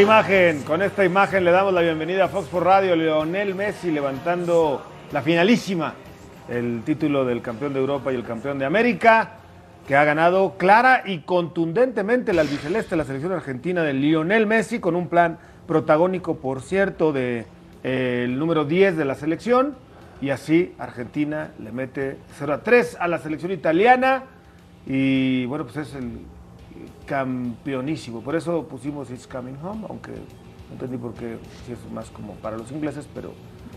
Imagen, con esta imagen le damos la bienvenida a Fox por Radio, Leonel Messi levantando la finalísima, el título del campeón de Europa y el campeón de América, que ha ganado clara y contundentemente el albiceleste, la selección argentina de Lionel Messi, con un plan protagónico, por cierto, de eh, número 10 de la selección, y así Argentina le mete 0 a 3 a la selección italiana, y bueno, pues es el campeonísimo. Por eso pusimos It's Coming Home, aunque no entendí por qué, si es más como para los ingleses, pero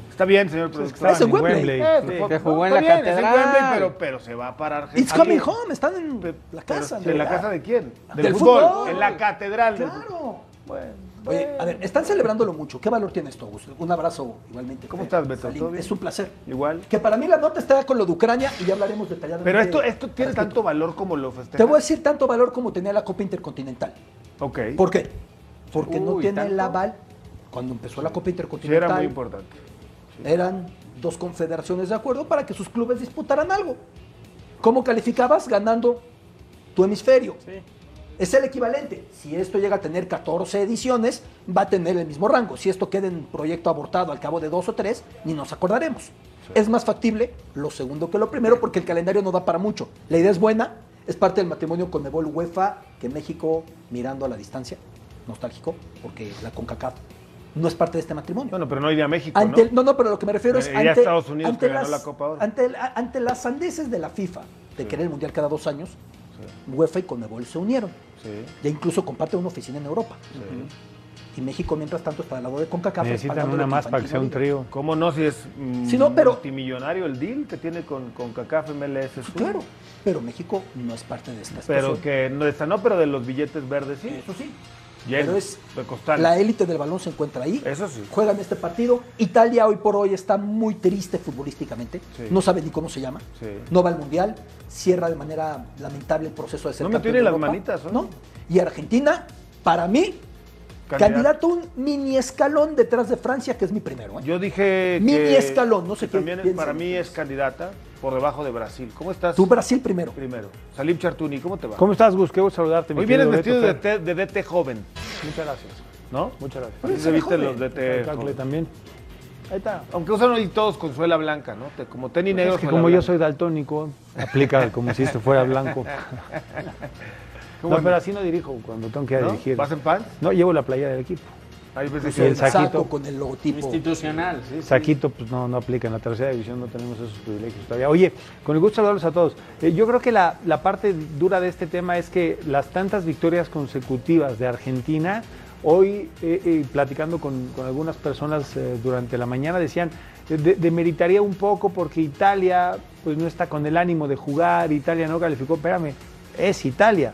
está bien, señor productor. Es en Wembley. Sí, que jugó en la bien, es en catedral. Wembley, pero, pero se va para Argentina. It's coming home, están en la Pero, casa. ¿En la casa de quién? Del, Del fútbol, fútbol. en la catedral. Claro. Bueno, Oye, a ver, están celebrándolo mucho. ¿Qué valor tiene esto, Augusto? Un abrazo igualmente. ¿Cómo estás, Beto? Salim, ¿Todo bien? Es un placer. Igual. Que para mí la nota está con lo de Ucrania y ya hablaremos detalladamente. Pero esto, esto tiene tanto valor como lo festeja. Te voy a decir tanto valor como tenía la Copa Intercontinental. Ok. ¿Por qué? Porque no tiene el ¿tanto? aval. Cuando empezó la Copa Sí, Intercontinental, era muy importante. eran dos confederaciones de acuerdo para que sus clubes disputaran algo. ¿Cómo calificabas? Ganando tu hemisferio. Es el equivalente. Si esto llega a tener 14 ediciones, va a tener el mismo rango. Si esto queda en proyecto abortado al cabo de dos o tres, ni nos acordaremos. Es más factible lo segundo que lo primero porque el calendario no da para mucho. La idea es buena, es parte del matrimonio con Mebol UEFA, que México, mirando a la distancia, nostálgico, porque la CONCACAF no es parte de este matrimonio. Bueno, pero no iría a México, Ante ¿no? el- ¿no? no, pero lo que me refiero es Eh, iría a ante, Estados Unidos, ante que ganó las, la Copa Oro. ante, ante las sandeces de la FIFA de querer el Mundial cada dos años, UEFA y Conmebol se unieron. Sí. Ya incluso comparten una oficina en Europa. Y México, mientras tanto, está al lado de CONCACAF. Necesitan una más para que sea un trío. ¿Cómo no si es mm, Sí, no, pero- multimillonario el deal que tiene con, con CACAF MLS? Sur? Claro, pero México no es parte de esta Pero situación. que no está, no, pero de los billetes verdes sí. Eso sí. Llenos, Pero es la élite del balón se encuentra ahí. Eso sí. Juegan este partido. Italia hoy por hoy está muy triste futbolísticamente. Sí. No sabe ni cómo se llama. Sí. No va al mundial. Cierra de manera lamentable el proceso de ser No me tiene las manitas, ¿eh? ¿no? Y Argentina, para mí, Candidato. un mini escalón detrás de Francia, que es mi primero. ¿eh? Yo dije Mini que, escalón, no sé que qué también para mí es candidata por debajo de Brasil. ¿Cómo estás? Tú, Brasil primero. Primero. Salim Chartuni, ¿cómo te va? ¿Cómo estás, Gus? Qué gusto saludarte. Hoy vienes vestido de, de DT joven, Muchas gracias. ¿no? Muchas gracias. Oye, se visten joven. los DT joven. también. Ahí está. Aunque usan hoy todos con suela blanca, ¿no? Te- Como tenis negros Es que como yo soy daltónico, aplica como si esto fuera blanco. No, pero así no dirijo cuando tengo que ir a ¿No? dirigir. ¿Vas en pants? No, llevo la playa del equipo. Ves Pues que- el saquito. saco con el logotipo. Institucional, sí. Saquito, pues no, no aplica. En la tercera división no tenemos esos privilegios todavía. Oye, con el gusto de saludarlos a todos. Eh, yo creo que la, la parte dura de este tema es que las tantas victorias consecutivas de Argentina, hoy eh, eh, platicando con, con algunas personas eh, durante la mañana, decían, de- demeritaría un poco porque Italia pues no está con el ánimo de jugar, Italia no calificó, espérame, es Italia,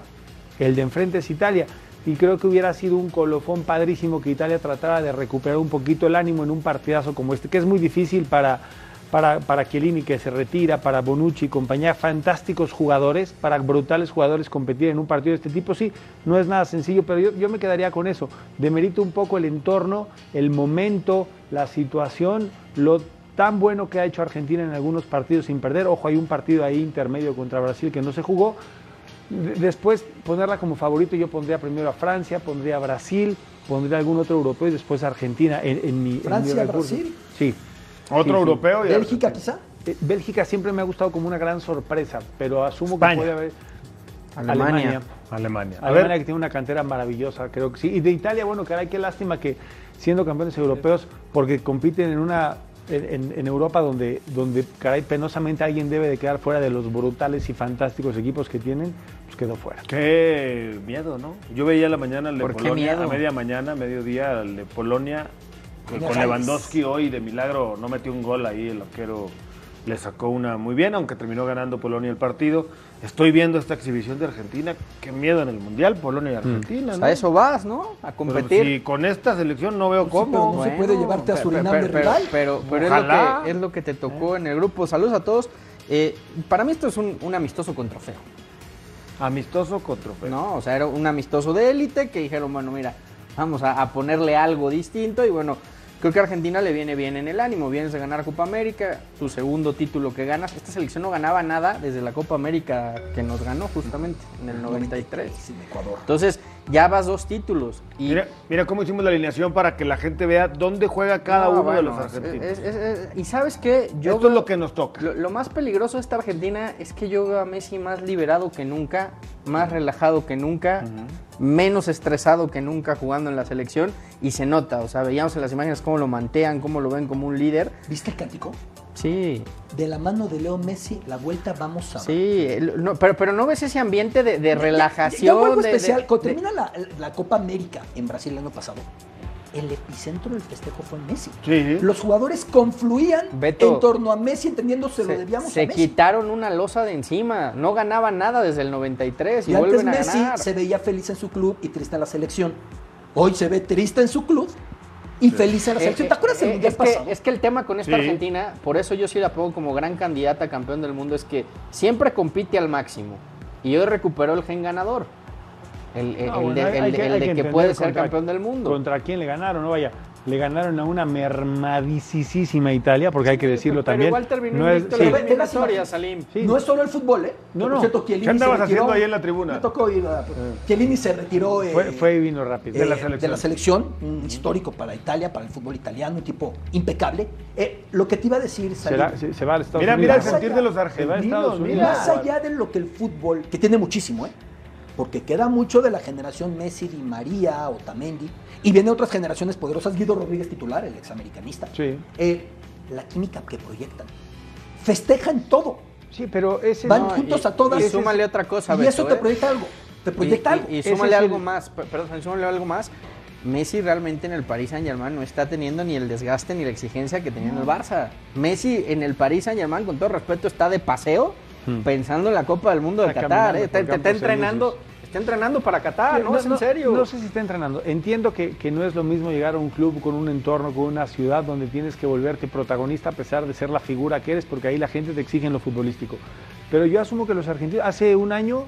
el de enfrente es Italia. Y creo que hubiera sido un colofón padrísimo que Italia tratara de recuperar un poquito el ánimo en un partidazo como este, que es muy difícil para, para, para Chiellini que se retira, para Bonucci y compañía, fantásticos jugadores, para brutales jugadores competir en un partido de este tipo, sí, no es nada sencillo, pero yo, yo me quedaría con eso. Demerito un poco el entorno, el momento, la situación, lo tan bueno que ha hecho Argentina en algunos partidos sin perder. Ojo, hay un partido ahí intermedio contra Brasil que no se jugó, después ponerla como favorito, yo pondría primero a Francia, pondría a Brasil, pondría algún otro europeo y después a Argentina en, en mi, en mi Francia. Brasil. Sí. Otro Sí, sí. europeo y Bélgica Argentina. quizá. Eh, Bélgica siempre me ha gustado como una gran sorpresa, pero asumo España. que puede haber Alemania. Alemania. A Alemania ver, que tiene una cantera maravillosa, creo que sí. Y de Italia, bueno, caray, qué lástima que siendo campeones europeos, porque compiten en una en, en Europa donde, donde, caray, penosamente alguien debe de quedar fuera de los brutales y fantásticos equipos que tienen, pues quedó fuera. qué miedo, ¿no? Yo veía a la mañana el de ¿Por qué Polonia, miedo? a media mañana, mediodía, el de Polonia, con. Lewandowski hoy, de milagro, no metió un gol ahí, el arquero le sacó una muy bien, aunque terminó ganando Polonia el partido. Estoy viendo esta exhibición de Argentina, qué miedo en el Mundial, Polonia y Argentina, Pues ¿no? a eso vas, ¿no? A Pero competir. si con esta selección no veo Pues sí, cómo. pero no se puede llevarte a pero- Surinam pero, de pero- rival. Pero, pero es, Ojalá. lo que, es lo que te tocó en el grupo. Saludos a todos. Eh, para mí esto es un, un amistoso con trofeo, Amistoso con trofeo. ¿no? O sea, era un amistoso de élite que dijeron, bueno, mira, vamos a, a ponerle algo distinto y bueno, creo que a Argentina le viene bien en el ánimo. Vienes de ganar Copa América, tu segundo título que ganas. Esta selección no ganaba nada desde la Copa América que nos ganó justamente en el 93. Sin Ecuador. Entonces, ya vas dos títulos. Y Mira, mira cómo hicimos la alineación para que la gente vea dónde juega cada No, uno de los argentinos. es- es- es- y sabes qué, yo Esto es lo que nos toca. Lo, lo más peligroso de esta Argentina es que yo veo a Messi más liberado que nunca, más relajado que nunca, menos estresado que nunca jugando en la selección y se nota, o sea, veíamos en las imágenes cómo lo mantean, cómo lo ven como un líder. ¿Viste el cántico? Sí, De la mano de Leo Messi, la vuelta vamos a ver. sí, no, pero, pero no ves ese ambiente de, de relajación. Y algo algo de- de- especial, cuando de- termina la, la Copa América en Brasil el año pasado, el epicentro del festejo fue en Messi. Sí. Los jugadores confluían Beto, en torno a Messi, entendiendo se, lo debíamos se a Messi. quitaron una losa de encima, no ganaban nada desde el 93 y, Y antes vuelven a Messi ganar. se veía feliz en su club y triste en la selección. Hoy se ve triste en su club y feliz la Eh, selección. eh, ¿Te acuerdas eh, mundial es que, es que el tema con esta Sí. Argentina, por eso yo sí la pongo como gran candidata a campeón del mundo, es que siempre compite al máximo. Y hoy recuperó el gen ganador. El, el- No, el bueno, de, hay- el hay de- que- el de que puede ser contra- campeón del mundo. ¿Contra quién le ganaron? No vaya, le ganaron a una mermadicísima Italia, porque hay que decirlo Pero también. igual terminó No es- sí. la. Salim. Sí. No solo el fútbol, ¿eh? No, no. cierto, ¿Qué andabas haciendo ahí en la tribuna? Me tocó ir a... Chiellini se retiró... eh, Fue, fue y vino rápido. eh, de la selección. selección, un histórico para Italia, para el fútbol italiano, un tipo impecable. Eh, lo que te iba a decir, Salim, se, se va a Estados Mira, Unidos. mira el sentir allá- de los argentinos. Mira. Más allá de lo que el fútbol, que tiene muchísimo, ¿eh? Porque queda mucho de la generación Messi, Di María, Otamendi, y vienen otras generaciones poderosas, Guido Rodríguez titular, el examericanista. Sí. Eh, la química que proyectan. Festejan todo. Sí, pero ese Van No, juntos y- a todas. y súmale otra cosa, Y Beto, eso te ¿eh? proyecta algo. Te proyecta y, algo. y- súmale es el- algo más, per- perdón, súmale algo más. Messi realmente en el Paris Saint Germain no está teniendo ni el desgaste ni la exigencia que tenía en el Barça. Messi en el Paris Saint Germain, con todo respeto, está de paseo pensando en la Copa del Mundo de Está Qatar. caminando ¿eh? Está, entrenando. Está entrenando para Qatar, ¿no? es en serio. No sé si está entrenando. Entiendo que, que no es lo mismo llegar a un club con un entorno, con una ciudad donde tienes que volverte protagonista a pesar de ser la figura que eres, porque ahí la gente te exige en lo futbolístico. Pero yo asumo que los argentinos, hace un año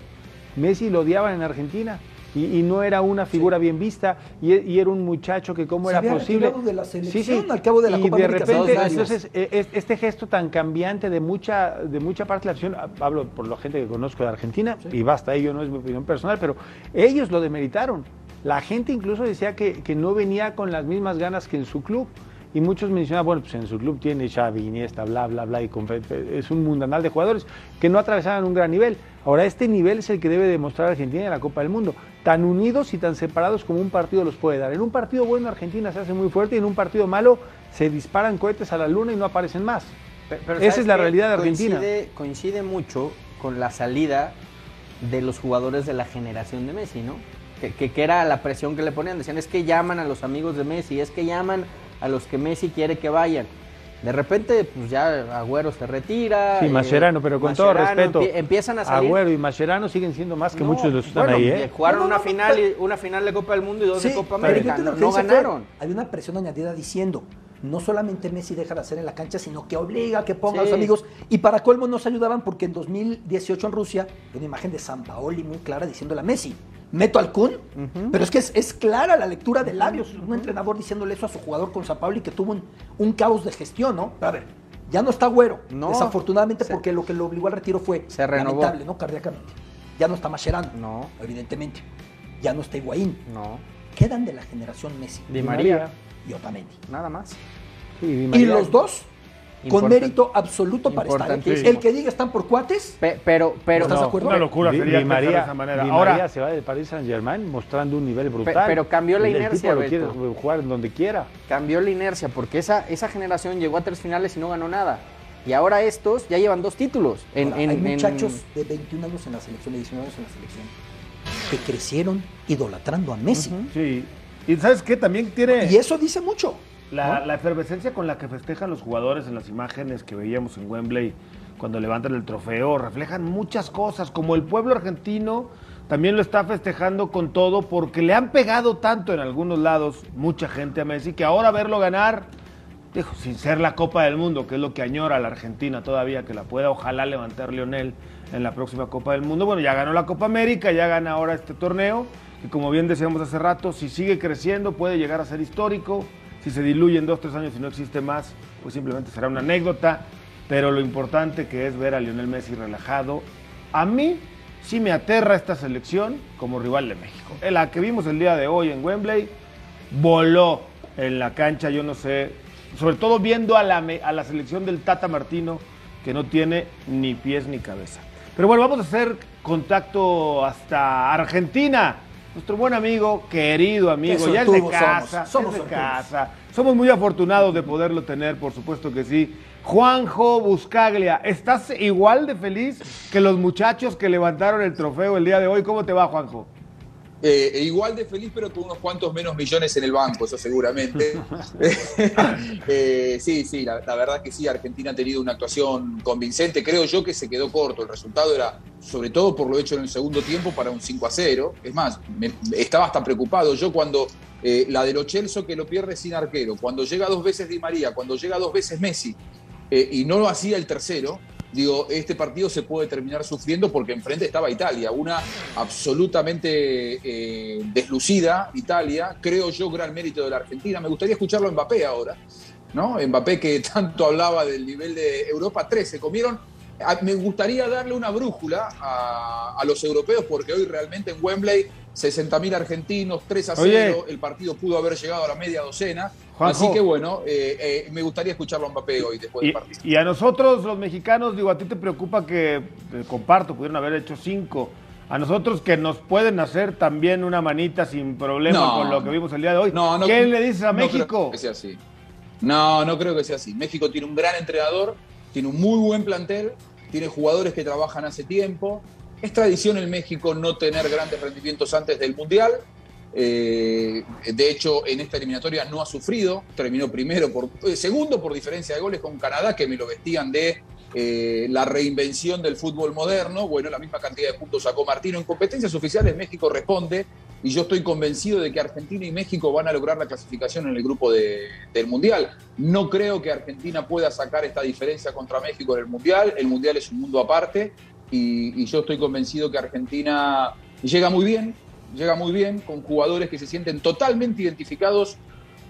Messi lo odiaban en Argentina. Y, y no era una figura bien vista y, e- y era un muchacho que cómo Se era había posible. retirado de la selección al cabo de la y Copa de América, repente entonces e- es- este gesto tan cambiante de mucha de mucha parte de la afición ah, hablo por la gente que conozco de Argentina y basta ello no es mi opinión personal pero ellos lo demeritaron. La gente incluso decía que, que no venía con las mismas ganas que en su club y muchos mencionaban, bueno, pues en su club tiene Xavi, Iniesta, bla, bla, bla, y es un mundanal de jugadores que no atravesaban un gran nivel. Ahora, este nivel es el que debe demostrar Argentina en la Copa del Mundo. Tan unidos y tan separados como un partido los puede dar. En un partido bueno Argentina se hace muy fuerte y en un partido malo se disparan cohetes a la luna y no aparecen más. Pero Esa ¿sabes es la realidad de Argentina. Coincide, coincide mucho con la salida de los jugadores de la generación de Messi, ¿no? Que, que- que era la presión que le ponían. Decían, es que llaman a los amigos de Messi, es que llaman a los que Messi quiere que vayan. De repente, pues ya Agüero se retira. Sí, eh, Mascherano, pero con todo respeto, empie- empiezan a salir. Agüero y Mascherano siguen siendo más que No, muchos de los que están bueno, ahí, ¿eh? Jugaron No, no, una, no, final, pero- y- una final de Copa del Mundo y dos de Copa pero América. yo No, ganaron. Hay una presión añadida diciendo, no solamente Messi deja de hacer en la cancha, sino que obliga a que ponga a los amigos. Y para colmo nos ayudaban porque en 2018 en Rusia hay una imagen de San Paoli muy clara diciéndole a Messi, meto al Kun, pero es que es, es clara la lectura de labios. Un entrenador diciéndole eso a su jugador con San Paoli que tuvo un, un caos de gestión, ¿no? Pero a ver, ya no está güero, No. desafortunadamente Se- porque lo que lo obligó al retiro fue Se renovó. lamentable, ¿no? Cardíacamente. Ya no está Mascherano. No. Evidentemente. Ya no está Higuaín. No. Quedan de la generación Messi. Di María. Y Otamendi. Nada más. Sí, Di Y María. los dos con mérito absoluto para estar. Importantísimo. El que diga están por cuates, Pe- pero, pero, ¿Estás de no, acuerdo? Una locura sería Di de María, esa manera. Di Ahora, María se va del Paris Saint Germain mostrando un nivel brutal. pero cambió la El- el inercia, tipo lo quiere jugar en donde quiera. cambió la inercia porque esa, esa generación llegó a tres finales y no ganó nada. Y ahora estos ya llevan dos títulos. En, Ahora, en- hay en- muchachos de 21 años en la selección, de 19 años en la selección, que crecieron idolatrando a Messi. sí. Y ¿sabes qué? También tiene... Y eso dice mucho. La, ¿no? la efervescencia con la que festejan los jugadores en las imágenes que veíamos en Wembley cuando levantan el trofeo reflejan muchas cosas, como el pueblo argentino también lo está festejando con todo porque le han pegado tanto en algunos lados mucha gente a Messi que ahora verlo ganar, dijo, sin ser la Copa del Mundo, que es lo que añora la Argentina todavía, que la pueda ojalá levantar Lionel en la próxima Copa del Mundo. Bueno, ya ganó la Copa América, ya gana ahora este torneo, que como bien decíamos hace rato, si sigue creciendo puede llegar a ser histórico. Si se diluye en dos, tres años y no existe más, pues simplemente será una anécdota. Pero lo importante que es ver a Lionel Messi relajado. A mí sí me aterra esta selección como rival de México. La que vimos el día de hoy en Wembley, voló en la cancha, yo no sé, sobre todo viendo a la, a la selección del Tata Martino, que no tiene ni pies ni cabeza. Pero bueno, vamos a hacer contacto hasta Argentina. Nuestro buen amigo, querido amigo, ya es de casa, somos, somos es de casa. Somos muy afortunados de poderlo tener, por supuesto que sí. Juanjo Buscaglia, ¿estás igual de feliz que los muchachos que levantaron el trofeo el día de hoy? ¿Cómo te va, Juanjo? Eh, e igual de feliz, pero con unos cuantos menos millones en el banco, eso seguramente. Eh, sí, sí, la, la verdad que sí, Argentina ha tenido una actuación convincente. Creo yo que se quedó corto. El resultado era, sobre todo por lo hecho en el segundo tiempo, para un 5 a 0. Es más, me- estaba hasta preocupado. Yo cuando eh, la de Lo Celso que lo pierde sin arquero, cuando llega dos veces Di María, cuando llega dos veces Messi, y no lo hacía el tercero, digo, este partido se puede terminar sufriendo porque enfrente estaba Italia, una absolutamente eh, deslucida Italia, creo yo, gran mérito de la Argentina. Me gustaría escucharlo a Mbappé ahora, ¿no? Mbappé que tanto hablaba del nivel de Europa 13, comieron. Me gustaría darle una brújula a, a los europeos porque hoy realmente en Wembley 60.000 argentinos, 3 a 0, Oye. el partido pudo haber llegado a la media docena. Juanjo. Así que bueno, eh, eh, me gustaría escucharlo a Mbappé hoy después Y, del partido. y a nosotros, los mexicanos, digo, a ti te preocupa que, eh, comparto, pudieron haber hecho cinco. A nosotros que nos pueden hacer también una manita sin problema No. con lo que vimos el día de hoy. No, no, ¿Qué le dices a no creo México? que sea así. No, no creo que sea así. México tiene un gran entrenador, tiene un muy buen plantel, tiene jugadores que trabajan hace tiempo. Es tradición en México no tener grandes rendimientos antes del Mundial. Eh, de hecho, en esta eliminatoria no ha sufrido. Terminó primero por eh, segundo por diferencia de goles con Canadá, que me lo vestían de eh, la reinvención del fútbol moderno. Bueno, la misma cantidad de puntos sacó Martino. En competencias oficiales México responde y yo estoy convencido de que Argentina y México van a lograr la clasificación en el grupo de- del Mundial. No creo que Argentina pueda sacar esta diferencia contra México en el Mundial. El Mundial es un mundo aparte y, yo estoy convencido que Argentina llega muy bien, llega muy bien con jugadores que se sienten totalmente identificados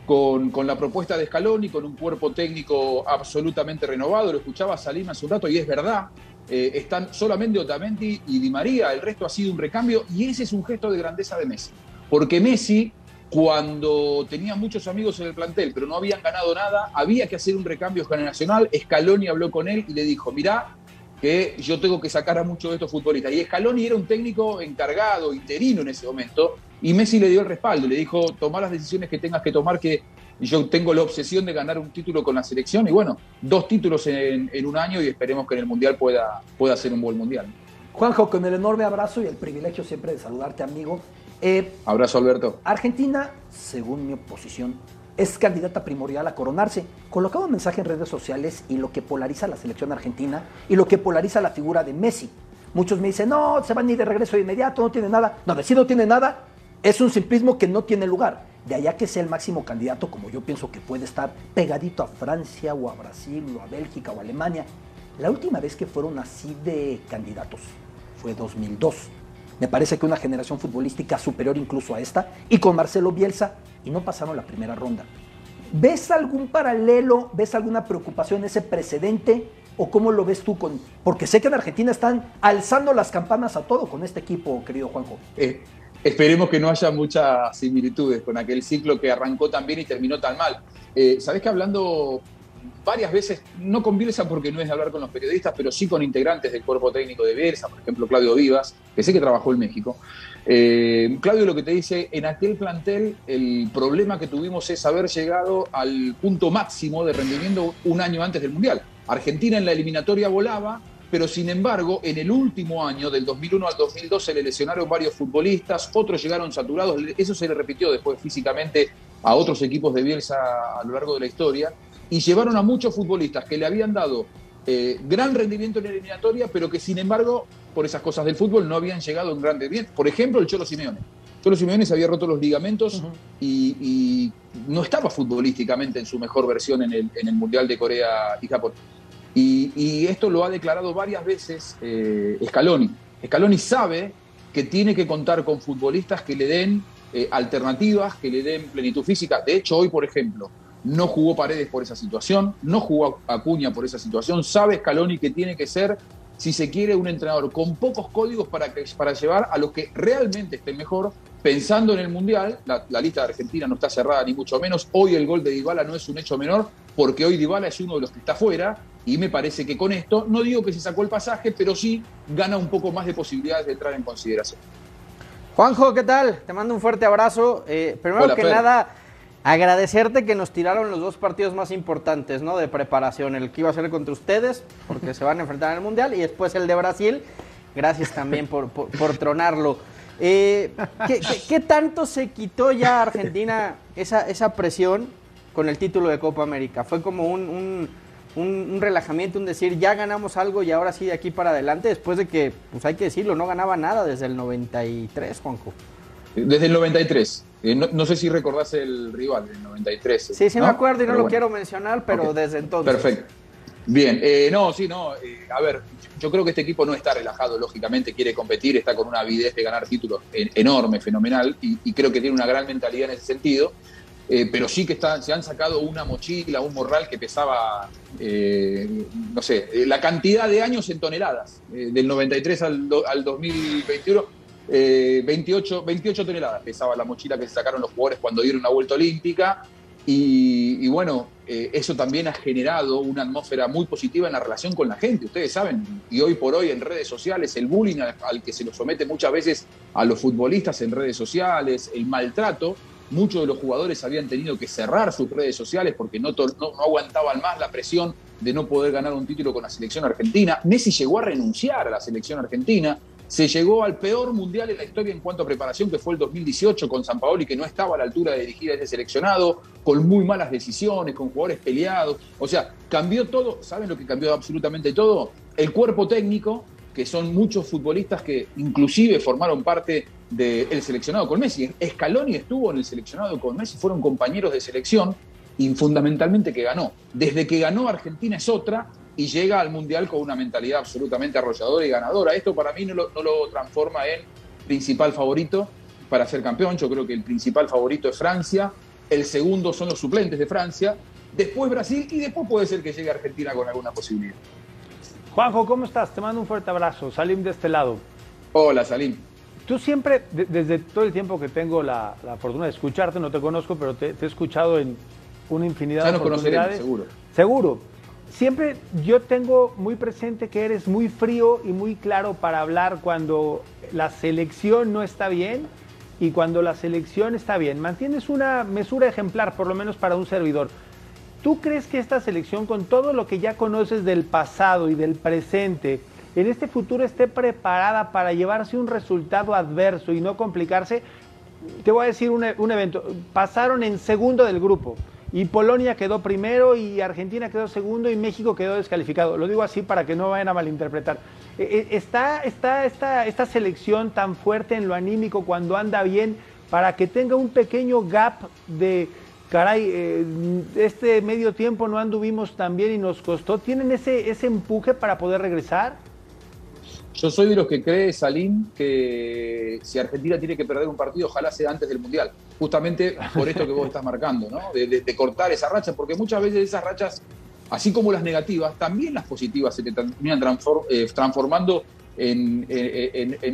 con, con la propuesta de Scaloni, con un cuerpo técnico absolutamente renovado. Lo escuchaba Salim hace un rato y es verdad. Eh, están solamente Otamendi y Di María, el resto ha sido un recambio y ese es un gesto de grandeza de Messi. Porque Messi, cuando tenía muchos amigos en el plantel, pero no habían ganado nada, había que hacer un recambio generacional. Scaloni habló con él y le dijo, mirá, que yo tengo que sacar a muchos de estos futbolistas. Y Scaloni era un técnico encargado, interino en ese momento, y Messi le dio el respaldo, le dijo, toma las decisiones que tengas que tomar, que yo tengo la obsesión de ganar un título con la selección, y bueno, dos títulos en, en un año y esperemos que en el Mundial pueda, pueda ser un buen Mundial. Juanjo, con el enorme abrazo y el privilegio siempre de saludarte, amigo. Eh, Abrazo, Alberto. Argentina, según mi oposición, es candidata primordial a coronarse. Colocaba un mensaje en redes sociales y lo que polariza la selección argentina y lo que polariza la figura de Messi. Muchos me dicen, no, se van ir de regreso de inmediato, no tiene nada. No, decir no tiene nada es un simplismo que no tiene lugar. De allá que sea el máximo candidato, como yo pienso que puede estar pegadito a Francia o a Brasil o a Bélgica o a Alemania. La última vez que fueron así de candidatos fue 2002. Me parece que una generación futbolística superior incluso a esta, y con Marcelo Bielsa, y no pasaron la primera ronda. ¿Ves algún paralelo, ves alguna preocupación ese precedente ¿O cómo lo ves tú? con Porque sé que en Argentina están alzando las campanas a todo con este equipo, querido Juanjo. Eh, esperemos que no haya muchas similitudes con aquel ciclo que arrancó tan bien y terminó tan mal. Eh, Sabés que hablando varias veces, no con Bielsa porque no es de hablar con los periodistas, pero sí con integrantes del cuerpo técnico de Bielsa, por ejemplo Claudio Vivas, que sé que trabajó en México. Eh, Claudio lo que te dice, en aquel plantel el problema que tuvimos es haber llegado al punto máximo de rendimiento un año antes del Mundial. Argentina en la eliminatoria volaba, pero sin embargo, en el último año, del 2001 al 2002, se le lesionaron varios futbolistas, otros llegaron saturados, eso se le repitió después físicamente a otros equipos de Bielsa a lo largo de la historia, y llevaron a muchos futbolistas que le habían dado eh, gran rendimiento en la eliminatoria, pero que sin embargo, por esas cosas del fútbol, no habían llegado en grande bien. Por ejemplo, el Cholo Simeone. Cholo Simeone se había roto los ligamentos y, no estaba futbolísticamente en su mejor versión en el, Mundial de Corea y Japón. Y, esto lo ha declarado varias veces eh, Scaloni. Scaloni sabe que tiene que contar con futbolistas que le den eh, alternativas, que le den plenitud física. De hecho, hoy, por ejemplo, no jugó Paredes por esa situación, no jugó Acuña por esa situación. Sabe Scaloni que tiene que ser, si se quiere, un entrenador con pocos códigos para, que, para llevar a los que realmente estén mejor. Pensando en el Mundial, la, lista de Argentina no está cerrada ni mucho menos. Hoy el gol de Dybala no es un hecho menor, porque hoy Dybala es uno de los que está fuera. Y me parece que con esto, no digo que se sacó el pasaje, pero sí gana un poco más de posibilidades de entrar en consideración. Juanjo, ¿qué tal? Te mando un fuerte abrazo. Eh, primero que nada, Agradecerte que nos tiraron los dos partidos más importantes, ¿no? De preparación, el que iba a ser contra ustedes, porque se van a enfrentar en el Mundial, y después el de Brasil. Gracias también por, tronarlo. Eh, ¿qué, tanto se quitó ya Argentina esa, esa presión con el título de Copa América? Fue como un, relajamiento, un decir, ya ganamos algo y ahora sí de aquí para adelante, después de que, pues hay que decirlo, no ganaba nada desde el 93, Juanjo. Desde el 93. Eh, no, sé si recordás el rival, el 93. Sí, sí me acuerdo y no lo quiero mencionar, pero desde entonces. Perfecto. Bien, eh, no, sí, no. Eh, a ver, yo creo que este equipo no está relajado, lógicamente, quiere competir, está con una avidez de ganar títulos enorme, fenomenal, y, creo que tiene una gran mentalidad en ese sentido. pero sí que está, se han sacado una mochila, un morral que pesaba, no sé, la cantidad de años en toneladas, del 93 al, al 2021 28, eh, 28 toneladas pesaba la mochila que se sacaron los jugadores cuando dieron una vuelta olímpica. Y, bueno, eh, eso también ha generado una atmósfera muy positiva en la relación con la gente. Ustedes saben, y hoy por hoy en redes sociales, el bullying al, que se nos somete muchas veces a los futbolistas en redes sociales, el maltrato, muchos de los jugadores habían tenido que cerrar sus redes sociales porque no, no, no, aguantaban más la presión de no poder ganar un título con la selección argentina. Messi llegó a renunciar a la selección argentina se llegó al peor mundial en la historia en cuanto a preparación, que fue el 2018 con San Paoli, que no estaba a la altura de dirigir a ese seleccionado, con muy malas decisiones, con jugadores peleados. O sea, cambió todo. ¿Saben lo que cambió absolutamente todo? El cuerpo técnico, que son muchos futbolistas que inclusive formaron parte del seleccionado con Messi. Scaloni estuvo en el seleccionado con Messi, fueron compañeros de selección y fundamentalmente que ganó. Desde que ganó Argentina es otra, y llega al Mundial con una mentalidad absolutamente arrolladora y ganadora. Esto para mí no lo, transforma en principal favorito para ser campeón. Yo creo que el principal favorito es Francia, el segundo son los suplentes de Francia, después Brasil y después puede ser que llegue Argentina con alguna posibilidad. Juanjo, ¿cómo estás? Te mando un fuerte abrazo. Salim de este lado. Hola, Salim. Tú siempre, desde todo el tiempo que tengo la, fortuna de escucharte, no te conozco, pero te, he escuchado en una infinidad de oportunidades. seguro. Seguro siempre yo tengo muy presente que eres muy frío y muy claro para hablar cuando la selección no está bien y cuando la selección está bien. Mantienes una mesura ejemplar, por lo menos para un servidor. ¿Tú crees que esta selección, con todo lo que ya conoces del pasado y del presente, en este futuro esté preparada para llevarse un resultado adverso y no complicarse? Te voy a decir un, un evento. Pasaron en segundo del grupo y Polonia quedó primero y Argentina quedó segundo y México quedó descalificado. Lo digo así para que no vayan a malinterpretar. Eh, eh, ¿Está, está esta, esta selección tan fuerte en lo anímico cuando anda bien para que tenga un pequeño gap de, caray, eh, este medio tiempo no anduvimos tan bien y nos costó? ¿Tienen ese, ese empuje para poder regresar? Yo soy de los que cree, Salim, que si Argentina tiene que perder un partido, ojalá sea antes del Mundial. Justamente por esto que vos estás marcando, ¿no? De, cortar esa racha, porque muchas veces esas rachas así como las negativas, también las positivas se te terminan eh, transformando en,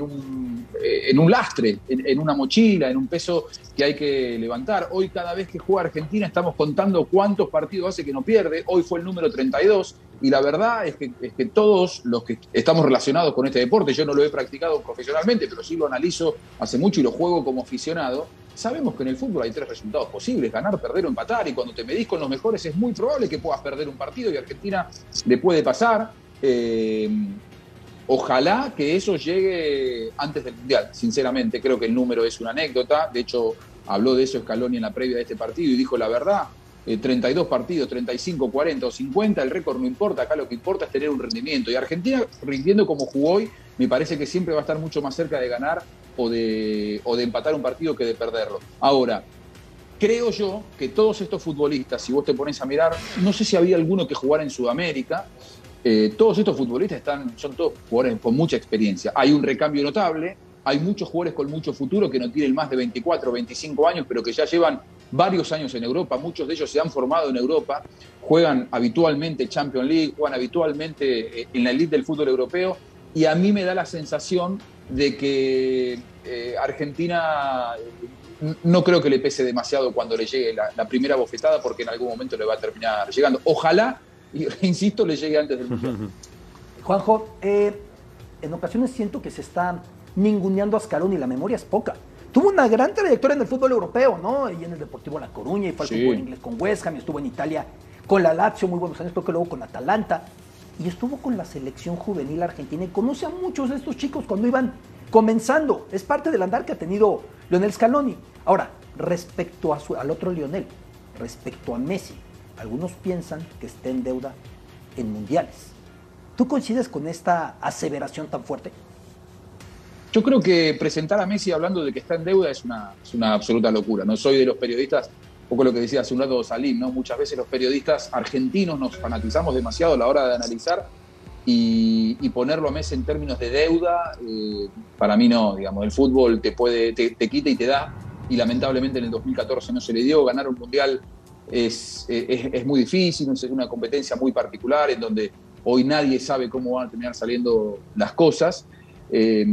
un, en, un, lastre, en, una mochila, en un peso que hay que levantar. Hoy cada vez que juega Argentina estamos contando cuántos partidos hace que no pierde. Hoy fue el número 32 y la verdad es que, es que todos los que estamos relacionados con este deporte, yo no lo he practicado profesionalmente, pero sí lo analizo hace mucho y lo juego como aficionado, sabemos que en el fútbol hay tres resultados posibles, ganar, perder o empatar, y cuando te medís con los mejores es muy probable que puedas perder un partido y Argentina le puede pasar. Eh, ojalá que eso llegue antes del Mundial, sinceramente, creo que el número es una anécdota, de hecho habló de eso Scaloni en la previa de este partido y dijo la verdad, 32 eh, partidos, 35, 40 o 50, el récord no importa, acá lo que importa es tener un rendimiento. Y Argentina, rindiendo como jugó hoy, me parece que siempre va a estar mucho más cerca de ganar o de, o de empatar un partido que de perderlo. Ahora, creo yo que todos estos futbolistas, si vos te pones a mirar, no sé si había alguno que jugara en Sudamérica, eh, todos estos futbolistas están, son todos jugadores con mucha experiencia. Hay un recambio notable, hay muchos jugadores con mucho futuro que no tienen más de 24 o 25 años, pero que ya llevan varios años en Europa, muchos de ellos se han formado en Europa, juegan habitualmente Champions League, juegan habitualmente eh, en la elite del fútbol europeo, y a mí me da la sensación de que eh, Argentina no creo que le pese demasiado cuando le llegue la, primera bofetada, porque en algún momento le va a terminar llegando. Ojalá, y insisto, le llegue antes del mundial. Juanjo, eh, en ocasiones siento que se está ninguneando a Scaloni, la memoria es poca. Tuvo una gran trayectoria en el fútbol europeo, ¿no? Y en el Deportivo La Coruña, y fue al fútbol inglés con West Ham, y estuvo en Italia con la Lazio, muy buenos años, creo que luego con Atalanta y estuvo con la selección juvenil argentina y conoce a muchos de estos chicos cuando iban comenzando. Es parte del andar que ha tenido Lionel Scaloni. Ahora, respecto a su, al otro Lionel, respecto a Messi, algunos piensan que está en deuda en mundiales. ¿Tú coincides con esta aseveración tan fuerte? Yo creo que presentar a Messi hablando de que está en deuda es una, absoluta locura. No soy de los periodistas un poco lo que decía hace un rato Salim, ¿no? Muchas veces los periodistas argentinos nos fanatizamos demasiado a la hora de analizar y, ponerlo a Messi en términos de deuda, eh, para mí no, digamos, el fútbol te puede, te, quita y te da, y lamentablemente en el 2014 no se le dio, ganar un mundial es, es, es muy difícil, es una competencia muy particular en donde hoy nadie sabe cómo van a terminar saliendo las cosas, eh,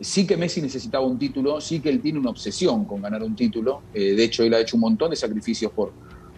sí que Messi necesitaba un título, sí que él tiene una obsesión con ganar un título. Eh, de hecho, él ha hecho un montón de sacrificios por,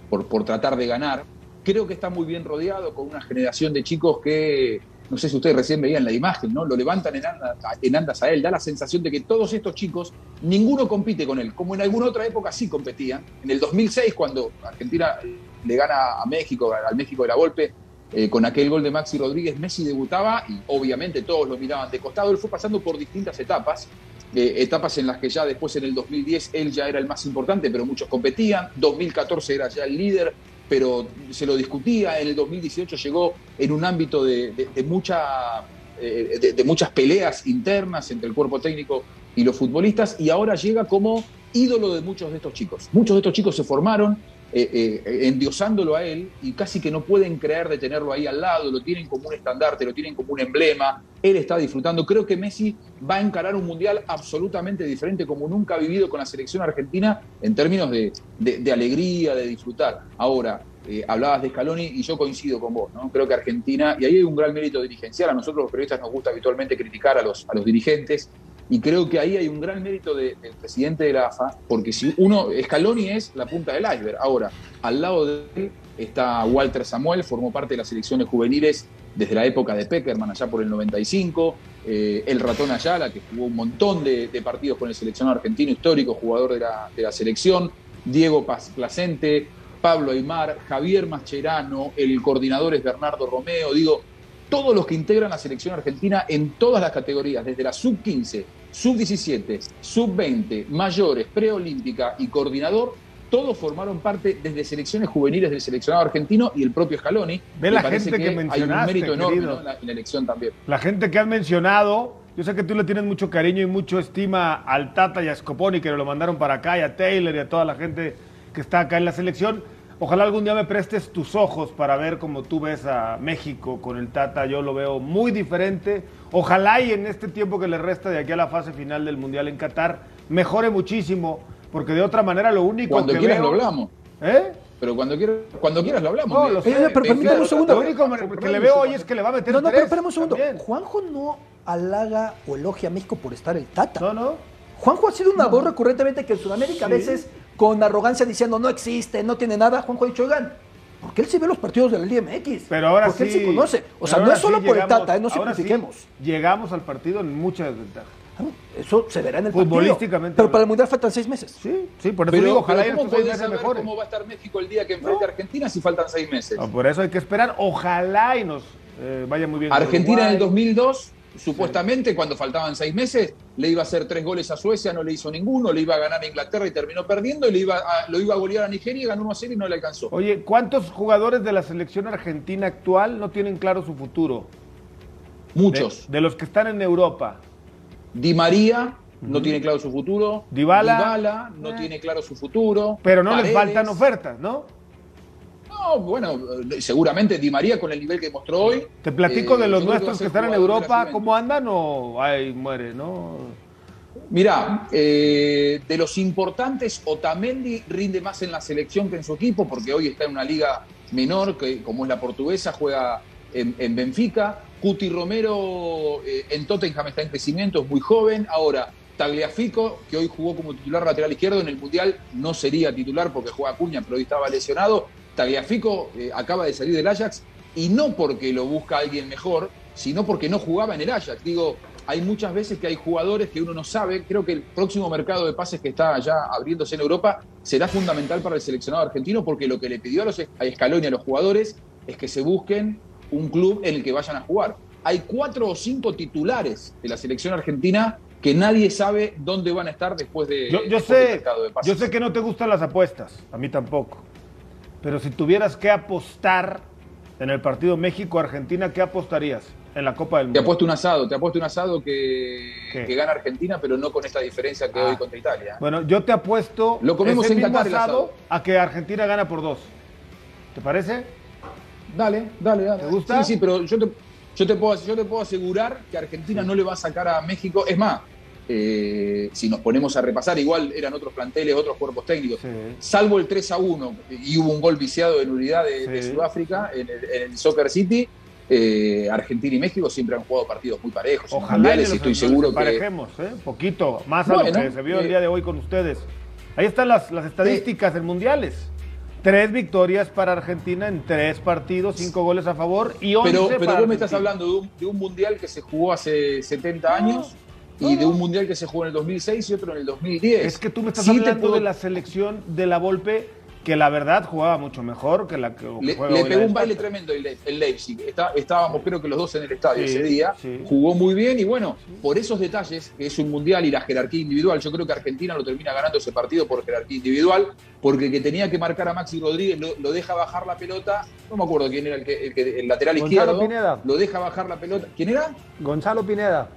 por, tratar de ganar. Creo que está muy bien rodeado con una generación de chicos que, no sé si ustedes recién veían la imagen, ¿no? Lo levantan en andas, a él. Da la sensación de que todos estos chicos, ninguno compite con él, como en alguna otra época sí competían. En el 2006, cuando Argentina le gana a México, al México de la Golpe, eh, con aquel gol de Maxi Rodríguez, Messi debutaba y obviamente todos lo miraban de costado. Él fue pasando por distintas etapas, eh, etapas en las que ya después en el 2010 él ya era el más importante, pero muchos competían. 2014 era ya el líder, pero se lo discutía. En el 2018 llegó en un ámbito de, mucha, eh, de muchas peleas internas entre el cuerpo técnico y los futbolistas y ahora llega como ídolo de muchos de estos chicos. Muchos de estos chicos se formaron eh, eh, endiosándolo a él y casi que no pueden creer de tenerlo ahí al lado, lo tienen como un estandarte, lo tienen como un emblema, él está disfrutando. Creo que Messi va a encarar un mundial absolutamente diferente como nunca ha vivido con la selección argentina en términos de, alegría, de disfrutar. Ahora, eh, hablabas de Scaloni y yo coincido con vos, ¿no? Creo que Argentina, y ahí hay un gran mérito dirigencial, a nosotros los periodistas nos gusta habitualmente criticar a los, a los dirigentes, y creo que ahí hay un gran mérito del presidente de la AFA, porque si uno, Scaloni es la punta del iceberg. Ahora, al lado de él está Walter Samuel, formó parte de las selecciones juveniles desde la época de Peckerman, allá por el 95. Eh, el Ratón Ayala, que jugó un montón de, partidos con el seleccionado argentino histórico, jugador de la, selección. Diego Placente, Pablo Aymar, Javier Mascherano, el coordinador es Bernardo Romeo. Digo, todos los que integran la selección argentina en todas las categorías, desde la sub-15, sub-17, sub-20, mayores, preolímpica y coordinador, todos formaron parte desde selecciones juveniles del seleccionado argentino y el propio Scaloni. Ve la gente que, mencionaste, hay un mérito enorme en, la, elección también. La gente que han mencionado, yo sé que tú le tienes mucho cariño y mucho estima al Tata y a Scoponi, que lo mandaron para acá, y a Taylor y a toda la gente que está acá en la selección. Ojalá algún día me prestes tus ojos para ver cómo tú ves a México con el Tata. Yo lo veo muy diferente. Ojalá y en este tiempo que le resta de aquí a la fase final del Mundial en Qatar mejore muchísimo, porque de otra manera lo único Cuando que quieras lo hablamos. ¿Eh? pero cuando quieras, cuando quieras lo hablamos. No, lo sé, Oye, pero me- permítame me- un segundo. Lo único que le veo hoy es que le va a meter No, no, tres pero espérame un segundo. también. Juanjo no halaga o elogia a México por estar el Tata. No, no. Juanjo ha sido una voz recurrentemente que en Sudamérica a veces con arrogancia diciendo no existe, no tiene nada. Juanjo ha dicho, oigan, porque él sí ve los partidos de la Liga MX. Pero ahora porque sí. él se conoce. O pero sea, no es solo sí por el Tata, eh, no ahora sí simplifiquemos. llegamos al partido en mucha desventaja. Eso se verá en el partido. Futbolísticamente Pero hablando. para el Mundial faltan seis meses. Sí, sí, por eso Pero, digo, ojalá pero ¿cómo seis meses saber mejores. cómo va a estar México el día que enfrente a Argentina si faltan seis meses? No, por eso hay que esperar. Ojalá y nos eh, vaya muy bien. Argentina en el Uruguay. 2002, supuestamente, cuando faltaban seis meses, le iba a hacer tres goles a Suecia, no le hizo ninguno, le iba a ganar a Inglaterra y terminó perdiendo, y le iba a- lo iba a golear a Nigeria, ganó 1 a 0 y no le alcanzó. Oye, ¿cuántos jugadores de la selección argentina actual no tienen claro su futuro? Muchos. de los que están en Europa. Di María no tiene claro su futuro. Dybala. no Eh. tiene claro su futuro. Pero no les Paredes. faltan ofertas, ¿no? No, bueno, eh, seguramente Di María con el nivel que mostró hoy. Te platico eh, de los nuestros que están en Europa. ¿cómo andan o ay, muere, no? Mirá, eh, de los importantes, Otamendi rinde más en la selección que en su equipo, porque hoy está en una liga menor, que, como es la portuguesa, juega en, en Benfica. Cuti Romero eh, en Tottenham está en crecimiento, es muy joven. Ahora, Tagliafico, que hoy jugó como titular lateral izquierdo en el Mundial, no sería titular porque juega Cuña, pero hoy estaba lesionado. Tagliafico eh, acaba de salir del Ajax y no porque lo busca alguien mejor, sino porque no jugaba en el Ajax. Digo, hay muchas veces que hay jugadores que uno no sabe. Creo que el próximo mercado de pases que está ya abriéndose en Europa será fundamental para el seleccionado argentino porque lo que le pidió a, los, a Scaloni y a los jugadores es que se busquen un club en el que vayan a jugar. Hay cuatro o cinco titulares de la selección argentina que nadie sabe dónde van a estar después de Yo, yo después del sé, mercado de pases. yo sé que no te gustan las apuestas, a mí tampoco. Pero si tuvieras que apostar en el partido México-Argentina, ¿qué apostarías en la Copa del Te Mundo? apuesto un asado, te apuesto un asado que, que gana Argentina, pero no con esta diferencia que Ah. hoy contra Italia. Bueno, yo te apuesto Lo comemos ese en mismo Qatar asado asado. a que Argentina gana por dos. ¿Te parece? Dale, dale, dale. ¿Te gusta? Sí, sí, pero yo te, yo te, puedo, yo te puedo asegurar que Argentina no le va a sacar a México. Es más, eh, si nos ponemos a repasar, igual eran otros planteles, otros cuerpos técnicos. Sí. Salvo el 3 a 1 y hubo un gol viciado en unidad de, de Sí. Sudáfrica en el, en el Soccer City. eh, Argentina y México siempre han jugado partidos muy parejos. Ojalá los- y estoy seguro que. ¿eh? poquito, más a Bueno, lo que se vio el día de hoy con ustedes. Ahí están las, las estadísticas en mundiales. Tres victorias para Argentina en tres partidos, cinco goles a favor y 11 Pero, pero para vos me estás hablando de un, de un mundial que se jugó hace 70 años y de un mundial que se jugó en el 2006 y otro en el 2010. Es que tú me estás Sí hablando puedo- de la selección de la Volpe, que la verdad jugaba mucho mejor que la que, Le, juega le hoy pegó un baile tremendo el, Le- el Leipzig. Está- estábamos, creo que los dos en el estadio Sí, ese día. sí. Jugó muy bien y bueno, por esos detalles, que es un mundial y la jerarquía individual, yo creo que Argentina lo termina ganando ese partido por jerarquía individual, porque el que tenía que marcar a Maxi Rodríguez lo, lo deja bajar la pelota. No me acuerdo quién era el, que, el, que- el lateral Gonzalo izquierdo. Pineda. Lo deja bajar la pelota. ¿Quién era? Gonzalo Pineda.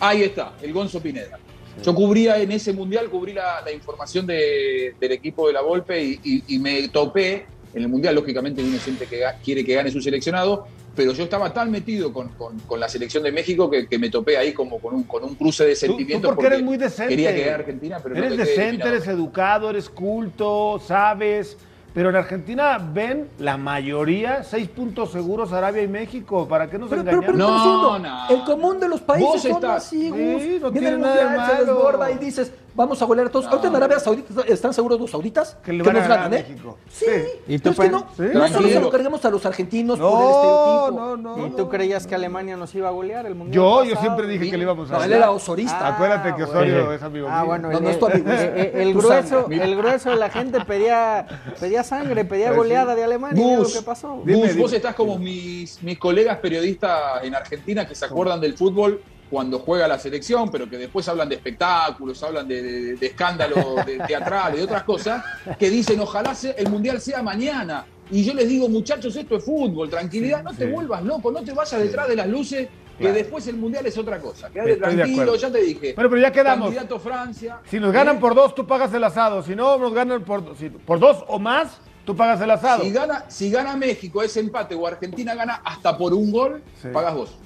Ahí está, el Gonzo Pineda. Yo cubría en ese mundial, cubrí la, la información de- del equipo de la Volpe y, y- y me topé en el mundial. Lógicamente, uno siempre que quiere que gane su seleccionado, pero yo estaba tan metido con, con- con la selección de México que, que me topé ahí como con un, con un cruce de Tú, tú sentimientos. porque eres muy decente. Quería que Argentina, pero no eres quede decente, eres educado, eres culto, sabes. Pero en Argentina ven la mayoría, seis puntos seguros Arabia y México. ¿Para qué nos Pero, pero, pero, engañamos? No, no. El común de los países son estás- así, Sí, Gus. no Viene tiene nada de mundial, se malo. desborda y dices, vamos a golear a todos. No. Ahorita en Arabia Saudita están seguros los sauditas Que le van nos ganan, a ¿eh? México. Sí. Sí. ¿Y Pero tú es que no, no solo se lo carguemos a los argentinos por el No, estereotipo. no, no. ¿Y tú creías que Alemania nos iba a golear el mundial? Yo, yo siempre dije que le íbamos a No, él era osorista. Acuérdate que Osorio bueno. es amigo Ah, bueno, No, el, no es tu amigo, es el- el- el tu grueso, el grueso de la gente pedía, pedía sangre, pedía Pues goleada de Alemania. y Gus, lo que pasó. Dime, dime. vos estás como mis, mis colegas periodistas en Argentina que se acuerdan del fútbol cuando juega la selección, pero que después hablan de espectáculos, hablan de, de- de escándalos de teatrales, de otras cosas, que dicen ojalá se- el Mundial sea mañana. Y yo les digo, muchachos, esto es fútbol, tranquilidad, no te sí. vuelvas loco, no te vayas detrás de las luces, que Claro. después el Mundial es otra cosa. Quédate tranquilo, ya te dije. Bueno, pero ya quedamos. Candidato Francia. Si nos ganan ¿eh? por dos, tú pagas el asado. Si no, nos ganan por, si- por dos o más, tú pagas el asado. Si gana, si gana México ese empate o Argentina gana hasta por un gol, Sí. pagas vos.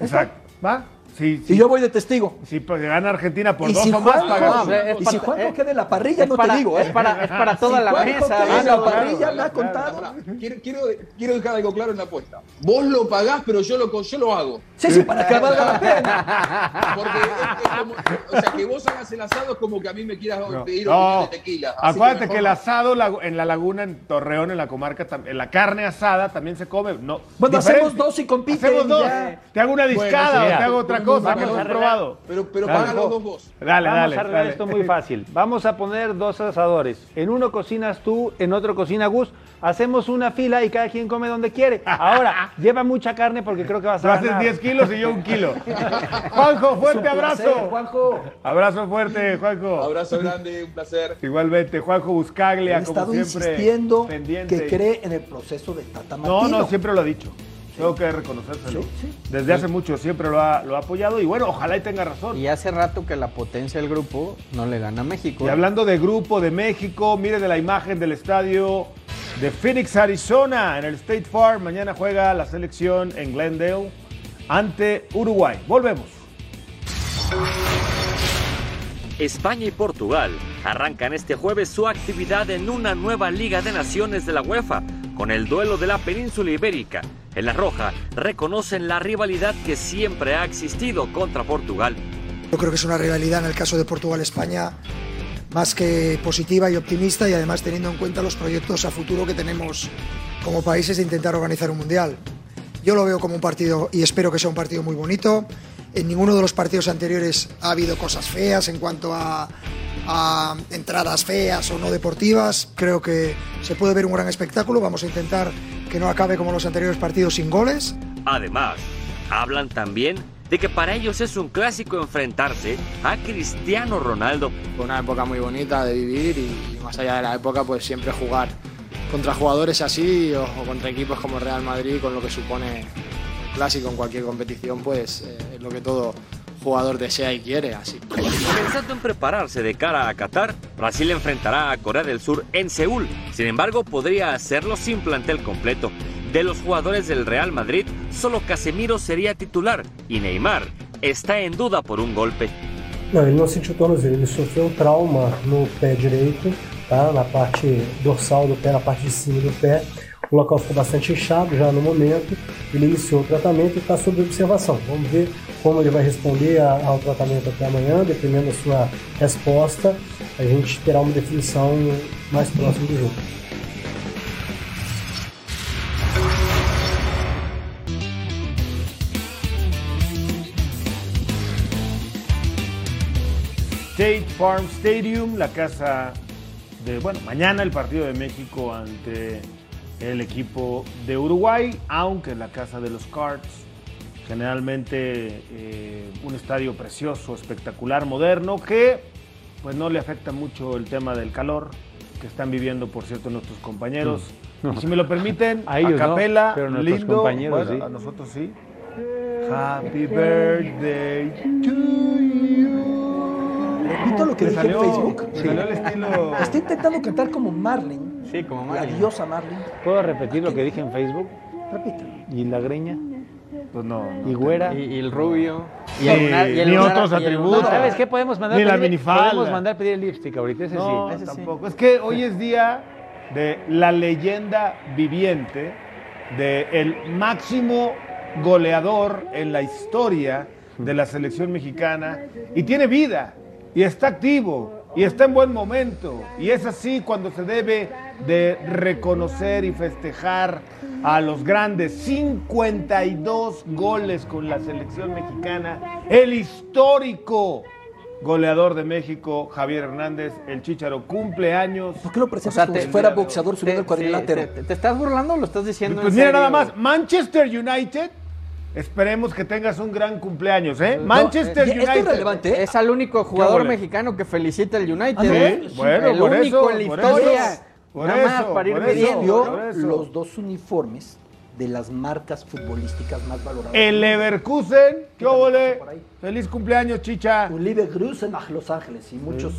Exacto. ¿Va? Si, Y yo voy de testigo. si pues, gana Argentina por y dos si o más. No, y si Juanjo eh, queda en la parrilla, no para- te digo, es ¿eh? para, es para toda Si la mesa. queda en la claro, parrilla, claro, me ha claro, contado. Quiero, quiero, quiero dejar algo claro en la apuesta. Vos lo pagás, pero yo lo, yo lo hago. Sí, sí, para que valga la pena. Porque es, es como, o sea, que vos hagas el asado es como que a mí me quieras No, pedir no. un de tequila. Así Acuérdate que, el no. asado en la laguna, en Torreón, en la comarca, en la carne asada también se come. No, Bueno, diferente. hacemos dos y compiten, Hacemos dos. ya. Te hago una discada o te hago otra vamos cosa a que no probado. Pero, pero paga los dos vos. Dale, Vamos dale. a arreglar dale. esto muy fácil. Vamos a poner dos asadores. En uno cocinas tú, en otro cocina Gus. Hacemos una fila y cada quien come donde quiere. Ahora, lleva mucha carne porque creo que vas Tú a haces ganar. 10 kilos y yo un kilo. Juanjo, fuerte abrazo. placer, Juanjo. Abrazo fuerte, Juanjo. Abrazo grande, un placer. Igualmente, Juanjo Buscaglia, He como estado siempre. insistiendo pendiente. que cree en el proceso de Tata No, Martino. no, siempre lo ha dicho. Tengo que reconocérselo. Sí, sí. Desde hace mucho siempre lo ha, lo ha apoyado y bueno, ojalá y tenga razón. Y hace rato que la potencia del grupo no le gana a México. Y hablando de grupo de México, mire de la imagen del estadio de Phoenix, Arizona, en el State Farm. Mañana juega la selección en Glendale ante Uruguay. Volvemos. España y Portugal arrancan este jueves su actividad en una nueva Liga de Naciones de la UEFA, con el duelo de la península ibérica. En la Roja reconocen la rivalidad que siempre ha existido contra Portugal. Yo creo que es una rivalidad en el caso de Portugal-España más que positiva y optimista y además teniendo en cuenta los proyectos a futuro que tenemos como países de intentar organizar un mundial. Yo lo veo como un partido y espero que sea un partido muy bonito. En ninguno de los partidos anteriores ha habido cosas feas en cuanto a, a entradas feas o no deportivas. Creo que se puede ver un gran espectáculo. Vamos a intentar que no acabe como los anteriores partidos sin goles. Además, hablan también de que para ellos es un clásico enfrentarse a Cristiano Ronaldo. Fue una época muy bonita de vivir y, más allá de la época, pues siempre jugar contra jugadores así o, o contra equipos como Real Madrid, con lo que supone clásico en cualquier competición, pues eh, es lo que todo jugador desea y quiere. Así. Pensando en prepararse de cara a Qatar, Brasil enfrentará a Corea del Sur en Seúl. Sin embargo, podría hacerlo sin plantel completo. De los jugadores del Real Madrid, solo Casemiro sería titular y Neymar está en duda por un golpe. Não, ele não sentiu tornozelo, ele sofreu um trauma no pé direito, tá? Na parte dorsal do pé, na parte de cima do pé. O local ficou bastante inchado já no momento. Ele iniciou o tratamento e está sob observação. Vamos ver como ele vai responder a- ao tratamento até amanhã, dependendo da sua resposta. A gente terá uma definição mais próximo do jogo. State Farm Stadium, la casa de, bueno, mañana el partido de México ante el equipo de Uruguay, aunque la casa de los Cards, generalmente eh, un estadio precioso, espectacular, moderno, que pues no le afecta mucho el tema del calor que están viviendo, por cierto, nuestros compañeros. No. Y si me lo permiten, A ellos capela, pero nuestros lindo, compañeros bueno, sí. a nosotros sí. Happy birthday to you. Repito lo que dije salió- en Facebook. me salió el estilo. Estoy intentando cantar como Marlene. Sí, como La Marlene. diosa. ¿Puedo repetir lo que dije en Facebook? Repítalo. ¿Y la greña? Pues no. no. ¿Y güera? Y, y el rubio. Y Sí, el lunar- y el ni lunar- otros atributos. lunar- ¿Sabes qué podemos mandar? Ni la pedir- minifalda. Podemos mandar pedir el lipstick ahorita, ese No, sí. ese sí. tampoco. Es que hoy es día de la leyenda viviente de el máximo goleador en la historia de la selección mexicana y tiene vida y está activo y está en buen momento y es así cuando se debe de reconocer y festejar a los grandes 52 goles con la selección mexicana el histórico goleador de México, Javier Hernández, el Chícharo, cumple años. ¿Por qué lo presentas como si fuera boxeador subiendo el te- cuadrilátero? te- te estás burlando o lo estás diciendo Pues en mira serio? nada más, Manchester United, esperemos que tengas un gran cumpleaños, ¿eh? Manchester eh, esto es United. relevante. Es al único jugador mexicano que felicita el United. Ah, ¿no? ¿eh? Bueno, el por único eso, en la historia. Por Nada más para ir por midiendo. eso. Dio por eso. los dos uniformes de las marcas futbolísticas más valoradas. El Leverkusen, ¿qué ahí. Feliz cumpleaños, Chicha. Un Liebe Grüßen a Los Ángeles y muchos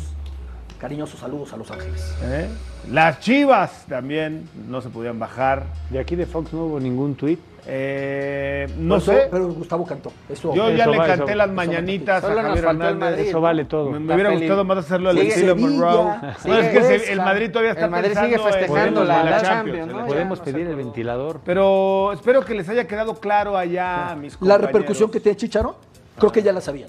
Cariñosos saludos a Los Ángeles. ¿Eh? Las Chivas también no se podían bajar. De aquí de Fox no hubo ningún tuit. Eh, no Por eso- sé. Pero Gustavo cantó. Eso, Yo ya Eso le va, canté eso- las eso mañanitas a Javier Hernández. Madrid. Eso vale todo. Me, hubiera feliz. gustado más hacerlo al estilo Monroe. No, es que se- Huesca. el Madrid todavía está El Madrid sigue festejando en la- la la Champions. Champions, ¿no? la Ya Podemos no pedir el ventilador. Pero espero que les haya quedado claro allá mis la compañeros. repercusión que tiene Chicharo, creo que ya la sabían.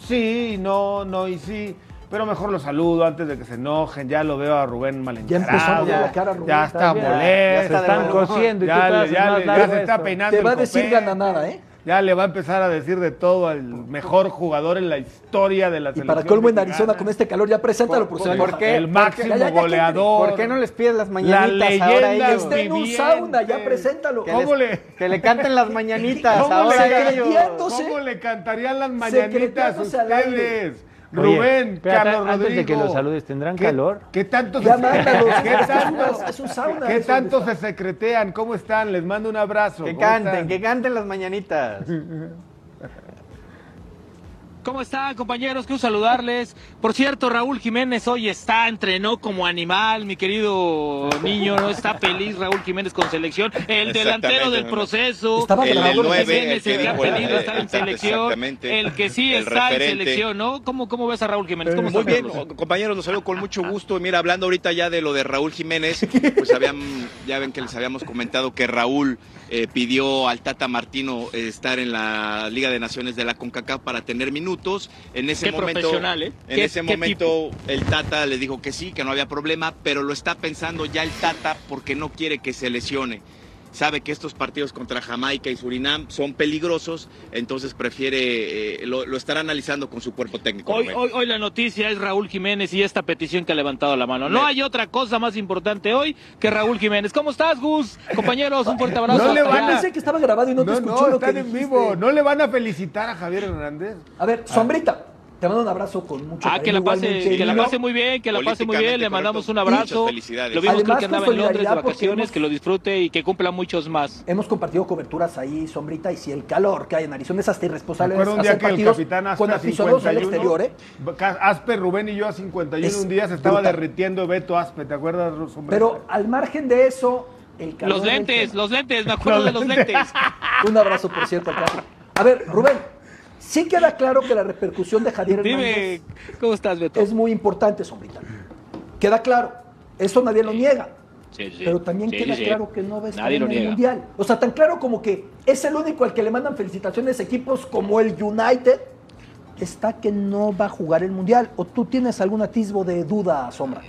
Sí, no, no y sí. Pero mejor lo saludo antes de que se enojen. Ya lo veo a Rubén mal Ya empezó a mover la cara, Rubén, Ya está está bien. Se molesto. están cosiendo y Ya, le- ya le- ya se está peinando Te va a decir gananada, ¿eh? Ya le va a empezar a decir de todo al mejor jugador en la historia de la Y selección para colmo en. Arizona con este calor, ya preséntalo por, por- qué? El máximo Ya, ya, ya, goleador. ¿Por qué no les pides las La mañanitas ahora a leyenda ellos? Está en un sauna, ya preséntalo. Que, ¿Cómo les- le- que le canten las mañanitas ¿Cómo ahora le- a ellos. ¿Cómo le cantarían las mañanitas Secreteándose al aire. ustedes? Oye, Rubén, espérate, Carlos antes Rodrigo. de que los saludes, ¿tendrán ¿Qué- calor? ¿Qué tanto Ya se mándalos, ¿Qué tanto, un- es un sauna, ¿qué es tanto donde se secretean? ¿Cómo están? Les mando un abrazo. Que ¿Cómo canten, están? que canten las mañanitas. ¿Cómo están, compañeros? Quiero saludarles. Por cierto, Raúl Jiménez hoy está, entrenó como animal, mi querido niño, ¿no? Está feliz Raúl Jiménez con selección. El delantero del proceso. Estaba El nueve, Jiménez, el el que dijo el- pedido estar en selección. exactamente. El que sí El está en selección, ¿no? ¿Cómo, cómo ves a Raúl Jiménez? ¿Cómo Muy bien, Carlos? compañeros, los saludo con mucho gusto. Y mira, hablando ahorita ya de lo de Raúl Jiménez, pues habían, ya ven que les habíamos comentado que Raúl eh, pidió al Tata Martino eh, estar en la Liga de Naciones de la CONCACAF para tener minutos. En ese Qué momento, ¿eh? en ese momento el Tata le dijo que sí, que no había problema, pero lo está pensando ya el Tata porque no quiere que se lesione. Sabe que estos partidos contra Jamaica y Surinam son peligrosos, entonces prefiere, eh, lo, lo estará analizando con su cuerpo técnico. Hoy, hoy, hoy la noticia es Raúl Jiménez y esta petición que ha levantado la mano. No hay otra cosa más importante hoy que Raúl Jiménez. ¿Cómo estás, Gus? Compañeros, un fuerte abrazo. No le van pensé que estaba grabado y no, te No, escuchó no, lo que en dijiste. vivo. ¿No le van a felicitar a Javier Hernández? A ver, Sombrita, te mando un abrazo con mucho Ah, que la cariño, pase, que la pase muy bien, que la pase muy bien, le mandamos un abrazo. Muchas felicidades. Lo vimos creo que andaba en Londres de vacaciones, hemos- que lo disfrute y que cumpla muchos más. Hemos compartido coberturas ahí, Sombrita, y si el calor que hay en Arizona es hasta irresponsable acuerdo un día hacer que el capitán Aspe con aficionados al 51, exterior, ¿eh? Ca- Aspe, Rubén y yo a 51 Es un día se estaba brutal. derritiendo Beto Aspe, ¿te acuerdas, Sombrero? Pero al margen de eso, el calor... Los lentes, los lentes, me acuerdo de los lentes. Un abrazo, por cierto, acá. A ver, Rubén, sí queda claro que la repercusión de Javier Dime, Hernández ¿cómo estás, Beto? es muy importante, Sombrita. Queda claro, eso nadie lo niega. Sí, sí. Pero también Sí, queda sí. claro que no va a estar en el niega. Mundial. O sea, tan claro como que es el único al que le mandan felicitaciones equipos como el United, está que no va a jugar el Mundial. ¿O tú tienes algún atisbo de duda, Sombra?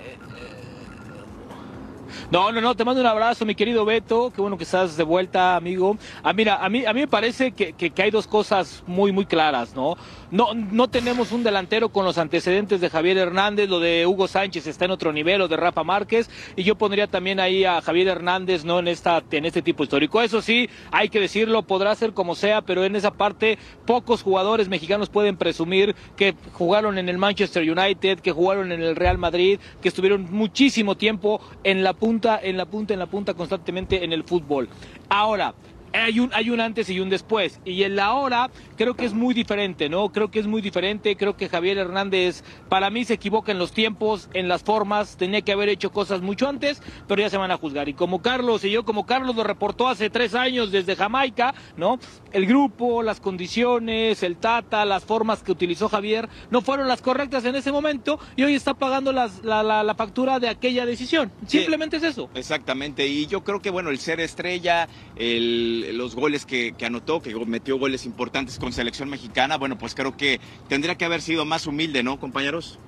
No, no, no, te mando un abrazo, mi querido Beto. Qué bueno que estás de vuelta, amigo. Ah, mira, a mí, a mí me parece que, que- que hay dos cosas muy, muy claras, ¿no? No, no tenemos un delantero con los antecedentes de Javier Hernández, lo de Hugo Sánchez está en otro nivel, o de Rafa Márquez, y yo pondría también ahí a Javier Hernández, ¿no? En esta, en este tipo histórico. Eso sí, hay que decirlo, podrá ser como sea, pero en esa parte pocos jugadores mexicanos pueden presumir que jugaron en el Manchester United, que jugaron en el Real Madrid, que estuvieron muchísimo tiempo en la punta, en la punta, en la punta constantemente en el fútbol. Ahora, hay un, hay un antes y un después. Y el ahora creo que es muy diferente, ¿no? Creo que es muy diferente. Creo que Javier Hernández, para mí, se equivoca en los tiempos, en las formas. Tenía que haber hecho cosas mucho antes, pero ya se van a juzgar. Y como Carlos, y yo como Carlos lo reportó hace tres años desde Jamaica, ¿no? El grupo, las condiciones, el Tata, las formas que utilizó Javier, no fueron las correctas en ese momento y hoy está pagando las- la, la- la factura de aquella decisión. Sí. Simplemente es eso. Exactamente, y yo creo que bueno, el ser estrella, el- los goles que, que anotó, que metió goles importantes con selección mexicana, bueno, pues creo que tendría que haber sido más humilde, ¿no, compañeros?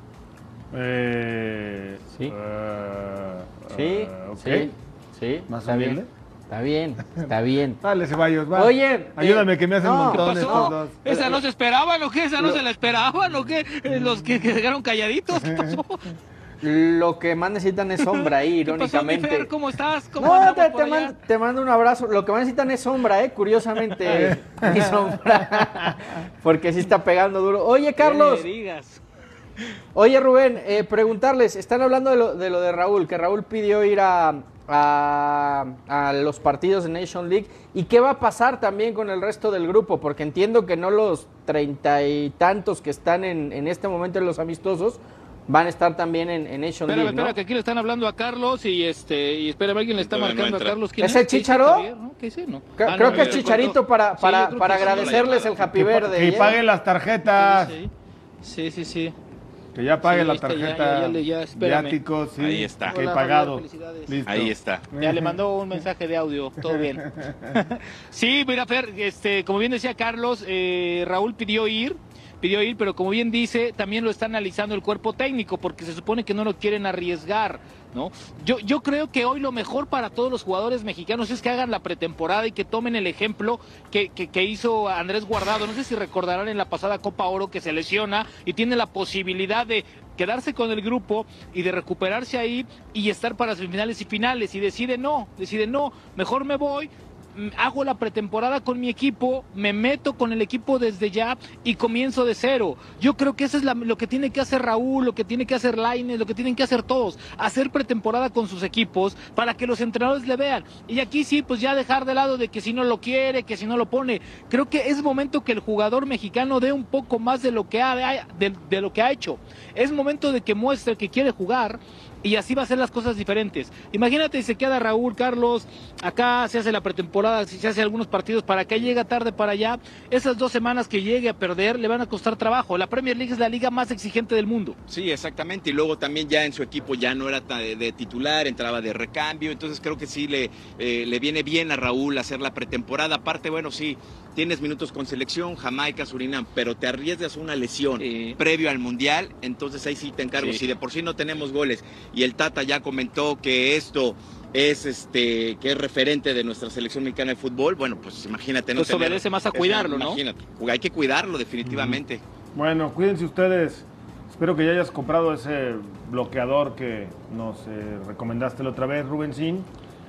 Eh, Sí. eh, Sí, eh, sí, sí. ¿Más está bien. humilde? Está bien, está bien. Dale, Ceballos, va. Oye, Ayúdame eh, que me hacen no, ¿Qué montón estos dos. ¿Esa no se esperaban o qué? ¿Esa no se la esperaban o qué? Eh, ¿Los que que quedaron calladitos? ¿Qué pasó? Lo que más necesitan es sombra ahí, ¿Qué pasó, mi irónicamente. ¿Cómo estás? ¿Cómo No, te, te mando, te mando un abrazo. Lo que más necesitan es sombra, ¿eh? Curiosamente, mi sombra. Porque sí está pegando duro. Oye, Carlos. ¿Qué le digas? Oye, Rubén, eh, preguntarles. Están hablando de lo, de lo de Raúl, que Raúl pidió ir a, a, a los partidos de Nation League. ¿Y qué va a pasar también con el resto del grupo? Porque entiendo que no los treinta y tantos que están en, en este momento en los amistosos van a estar también en, en Nation Espera, League, espera, ¿no? que aquí le están hablando a Carlos y este y espera, alguien le está Todavía no marcando a entra. Carlos. ¿Quién ¿Es el ¿Qué dice Chicharo? Javier? ¿No? ¿Qué? No. Creo, Ah, creo no, que es Chicharito para, Sí, para, creo para sí. agradecerles el happy verde. que ¿eh? paguen las tarjetas. Sí, sí, sí. sí. Que ya pague Sí, la ahí está, ya, tarjeta. ya, ya le- ya, espérame. viáticos, sí. Ahí está. Que Hola, pagado. Listo. Ahí está. Ya le mandó un mensaje de audio, todo bien. sí, mira, Fer, este, como bien decía Carlos, eh, Raúl pidió ir, pidió ir, pero como bien dice, también lo está analizando el cuerpo técnico, porque se supone que no lo quieren arriesgar, ¿no? Yo, yo creo que hoy lo mejor para todos los jugadores mexicanos es que hagan la pretemporada y que tomen el ejemplo que, que, que hizo Andrés Guardado. No sé si recordarán en la pasada Copa Oro que se lesiona y tiene la posibilidad de quedarse con el grupo y de recuperarse ahí y estar para semifinales y finales y decide no, decide no, mejor me voy, hago la pretemporada con mi equipo, me meto con el equipo desde ya y comienzo de cero. Yo creo que eso es lo que tiene que hacer Raúl, lo que tiene que hacer Lainez, lo que tienen que hacer todos, hacer pretemporada con sus equipos para que los entrenadores le vean. Y aquí sí, pues ya dejar de lado de que si no lo quiere, que si no lo pone. Creo que es momento que el jugador mexicano dé un poco más de lo que ha, de lo que ha hecho. Es momento de que muestre que quiere jugar y así va a ser las cosas diferentes. Imagínate si se queda Raúl, Carlos, acá se hace la pretemporada, si se hace algunos partidos para que llega tarde para allá, esas dos semanas que llegue a perder le van a costar trabajo. La Premier League es la liga más exigente del mundo. Sí, exactamente. Y luego también ya en su equipo ya no era de, de titular, entraba de recambio. Entonces creo que sí le, eh, le viene bien a Raúl hacer la pretemporada. Aparte, bueno, sí, tienes minutos con selección, Jamaica, Surinam, pero te arriesgas una lesión previo al Mundial. Entonces ahí sí te encargo. Sí. Si de por sí no tenemos goles y el Tata ya comentó que esto es este que es referente de nuestra selección mexicana de fútbol, bueno, pues imagínate, no Pues tener- obedece más a cuidarlo, ¿no? Imagínate, hay que cuidarlo definitivamente. Bueno, cuídense ustedes. Espero que ya hayas comprado ese bloqueador que nos eh, recomendaste la otra vez, Rubensín.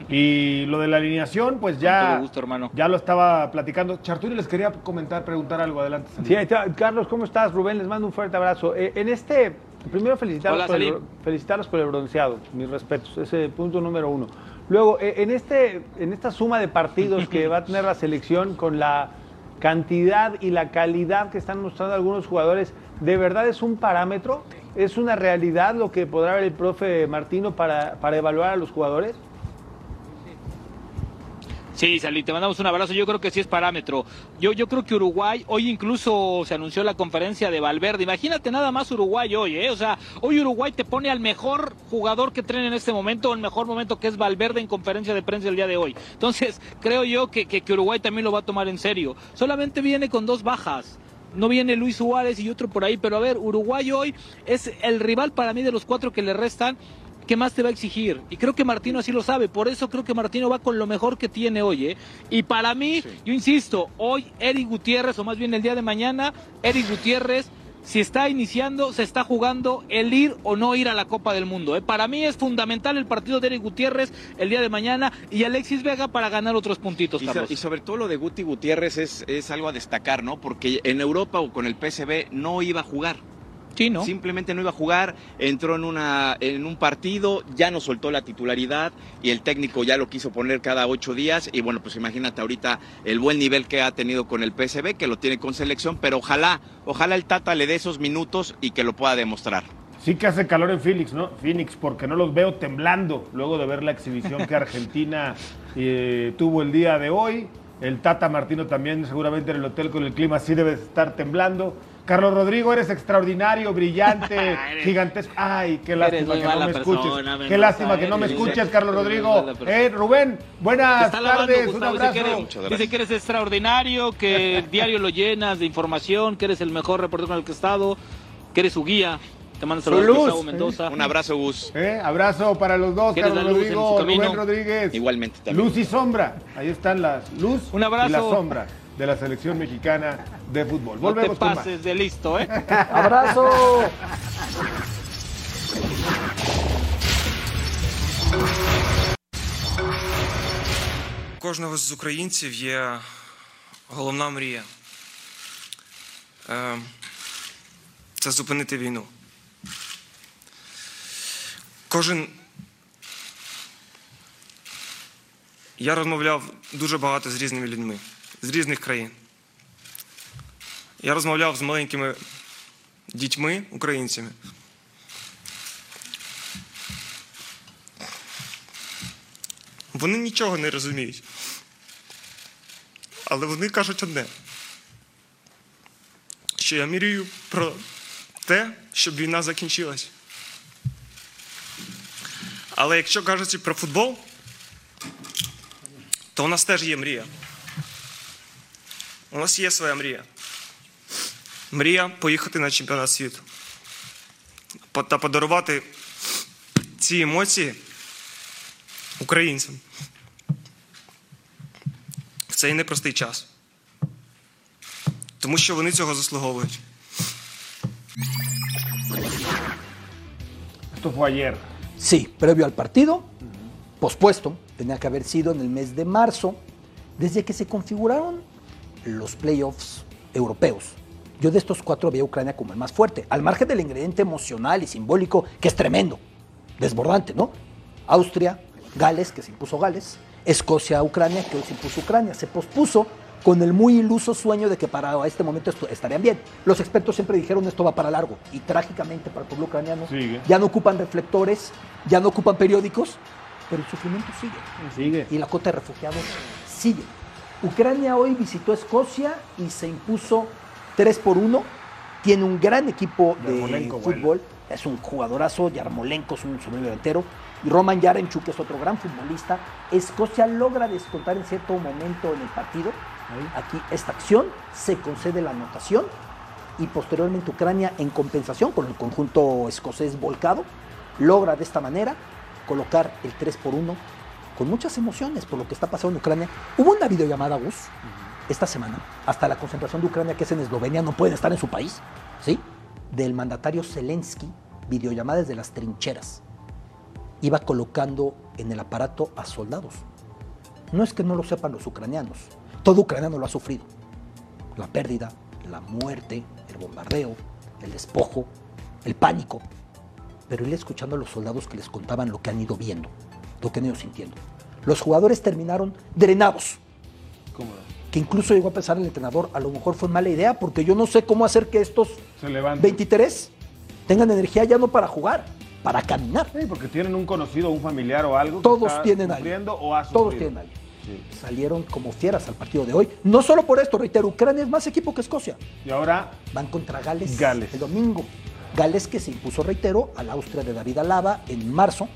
Y lo de la alineación, pues ya, todo gusto, hermano. ya lo estaba platicando. Charturi les quería comentar, preguntar algo. Adelante. Sí, ahí está. Carlos, ¿cómo estás? Rubén, les mando un fuerte abrazo. Eh, en este, primero felicitarlos, Hola, por el, felicitarlos por el bronceado, mis respetos, ese punto número uno. Luego, eh, en, este, en esta suma de partidos que va a tener la selección con la cantidad y la calidad que están mostrando algunos jugadores, ¿de verdad es un parámetro? ¿Es una realidad lo que podrá ver el profe Martino para, para evaluar a los jugadores? Sí, Salí, te mandamos un abrazo. Yo creo que sí es parámetro. Yo, yo creo que Uruguay, hoy incluso se anunció la conferencia de Valverde. Imagínate nada más Uruguay hoy, ¿eh? O sea, hoy Uruguay te pone al mejor jugador que traen en este momento, o el mejor momento que es Valverde en conferencia de prensa el día de hoy. Entonces, creo yo que, que, que Uruguay también lo va a tomar en serio. Solamente viene con dos bajas. No viene Luis Suárez y otro por ahí, pero a ver, Uruguay hoy es el rival para mí de los cuatro que le restan. ¿Qué más te va a exigir? Y creo que Martino así lo sabe, por eso creo que Martino va con lo mejor que tiene hoy. ¿eh? Y para mí, yo insisto, hoy Eric Gutiérrez, o más bien el día de mañana, Eric Gutiérrez, si está iniciando, se está jugando el ir o no ir a la Copa del Mundo. ¿eh? Para mí es fundamental el partido de Eric Gutiérrez el día de mañana y Alexis Vega para ganar otros puntitos, Y, so- y sobre todo lo de Guti Gutiérrez es, es algo a destacar, ¿no? Porque en Europa o con el PSV no iba a jugar. Sí, ¿no? Simplemente no iba a jugar, entró en, una, en un partido, ya no soltó la titularidad y el técnico ya lo quiso poner cada ocho días. Y bueno, pues imagínate ahorita el buen nivel que ha tenido con el PSV, que lo tiene con selección, pero ojalá, ojalá el Tata le dé esos minutos y que lo pueda demostrar. Sí que hace calor en Phoenix, ¿no? Phoenix, porque no los veo temblando luego de ver la exhibición que Argentina eh, tuvo el día de hoy. El Tata Martino también seguramente en el hotel con el clima sí debe estar temblando. Carlos Rodrigo, eres extraordinario, brillante, gigantesco. Ay, qué lástima muy que no me persona, escuches. Qué lástima que no me escuches, Carlos Rodrigo. Eh, Rubén, buenas está lavando, tardes, un Gustavo, dice que, abrazo. eres, dice que eres extraordinario, que el diario lo llenas de información, que eres el mejor reportero con el que he estado, que eres su guía. Te mando Su saludos, luz. Gustavo Mendoza. Un abrazo, Gus. Eh, abrazo para los dos, Carlos Rodrigo. Rubén Rodríguez. Igualmente también. Luz y sombra. Ahí están las luz Un abrazo. y la sombra de la selección mexicana de fútbol. No te Volvemos con más. de listo, ¿eh? Abrazo. У кожного з українців є головна мрія. Е, Це зупинити війну. Кожен. Я розмовляв дуже багато з різними людьми з різних країн. Я розмовляв з маленькими дітьми, українцями. Вони нічого не розуміють. Але вони кажуть одне: що я мрію про те, щоб війна закінчилась. Але якщо кажуть про футбол, то у нас теж є мрія. У нас є своя мрія. Мрія поїхати на чемпіонат світу та подарувати ці емоції українцям в цей непростий час. Тому що вони цього заслуговують. Esto fue ayer. Sí, previo al partido, pospuesto, tenía que haber sido en el mes de marzo, desde que se configuraron los playoffs europeos. Yo de estos cuatro veía a Ucrania como el más fuerte, al margen del ingrediente emocional y simbólico, que es tremendo, desbordante, ¿no? Austria, Gales, que se impuso Gales, Escocia, Ucrania, que hoy se impuso Ucrania. Se pospuso con el muy iluso sueño de que para este momento estarían bien. Los expertos siempre dijeron esto va para largo y trágicamente para el pueblo ucraniano Sigue. ya no ocupan reflectores, ya no ocupan periódicos, pero el sufrimiento sigue. Sigue. Y la cota de refugiados sigue. Ucrania hoy visitó Escocia y se impuso 3 por 1. Tiene un gran equipo de Yarmolenko, fútbol. Es un jugadorazo. Yarmolenko es un sobrino delantero. Y Roman Yaremchuk es otro gran futbolista. Escocia logra descontar en cierto momento en el partido. Aquí esta acción se concede la anotación y posteriormente Ucrania en compensación con el conjunto escocés volcado logra de esta manera colocar el 3 por 1 con muchas emociones por lo que está pasando en Ucrania. Hubo una videollamada, Gus, esta semana, hasta la concentración de Ucrania, que es en Eslovenia, no pueden estar en su país, ¿sí? Del mandatario Zelensky, videollamada desde las trincheras. Iba colocando en el aparato a soldados. No es que no lo sepan los ucranianos, todo ucraniano lo ha sufrido. La pérdida, la muerte, el bombardeo, el despojo, el pánico. Pero él escuchando a los soldados que les contaban lo que han ido viendo, lo que han ido sintiendo. Los jugadores terminaron drenados. Que incluso llegó a pensar el entrenador, a lo mejor fue mala idea, porque yo no sé cómo hacer que estos Se levantan. 23 tengan energía ya no para jugar, para caminar. Sí, porque tienen un conocido, un familiar o algo. que Todos está tienen a alguien. sufriendo o ha Todos tienen a alguien. Salieron como fieras al partido de hoy. No solo por esto, reitero, Ucrania es más equipo que Escocia. Y ahora Van contra Gales, Gales. el domingo. Gales que se impuso, reitero, al Austria de David Alaba en marzo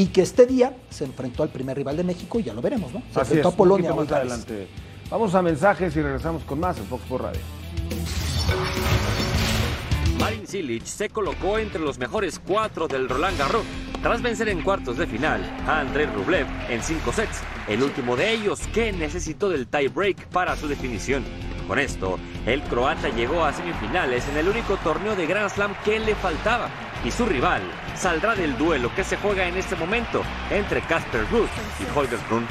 y que este día se enfrentó al primer rival de México y ya lo veremos, ¿no? Se Así enfrentó es, a Polonia más adelante. Vamos a mensajes y regresamos con más en Fox por Radio. Marin Cilic se colocó entre los mejores cuatro del Roland Garros tras vencer en cuartos de final a Andrei Rublev en cinco sets, el último de ellos que necesitó del tie-break para su definición. Con esto, el croata llegó a semifinales en el único torneo de Grand Slam que le faltaba y su rival saldrá del duelo que se juega en este momento entre Casper Ruud y Holger Rune.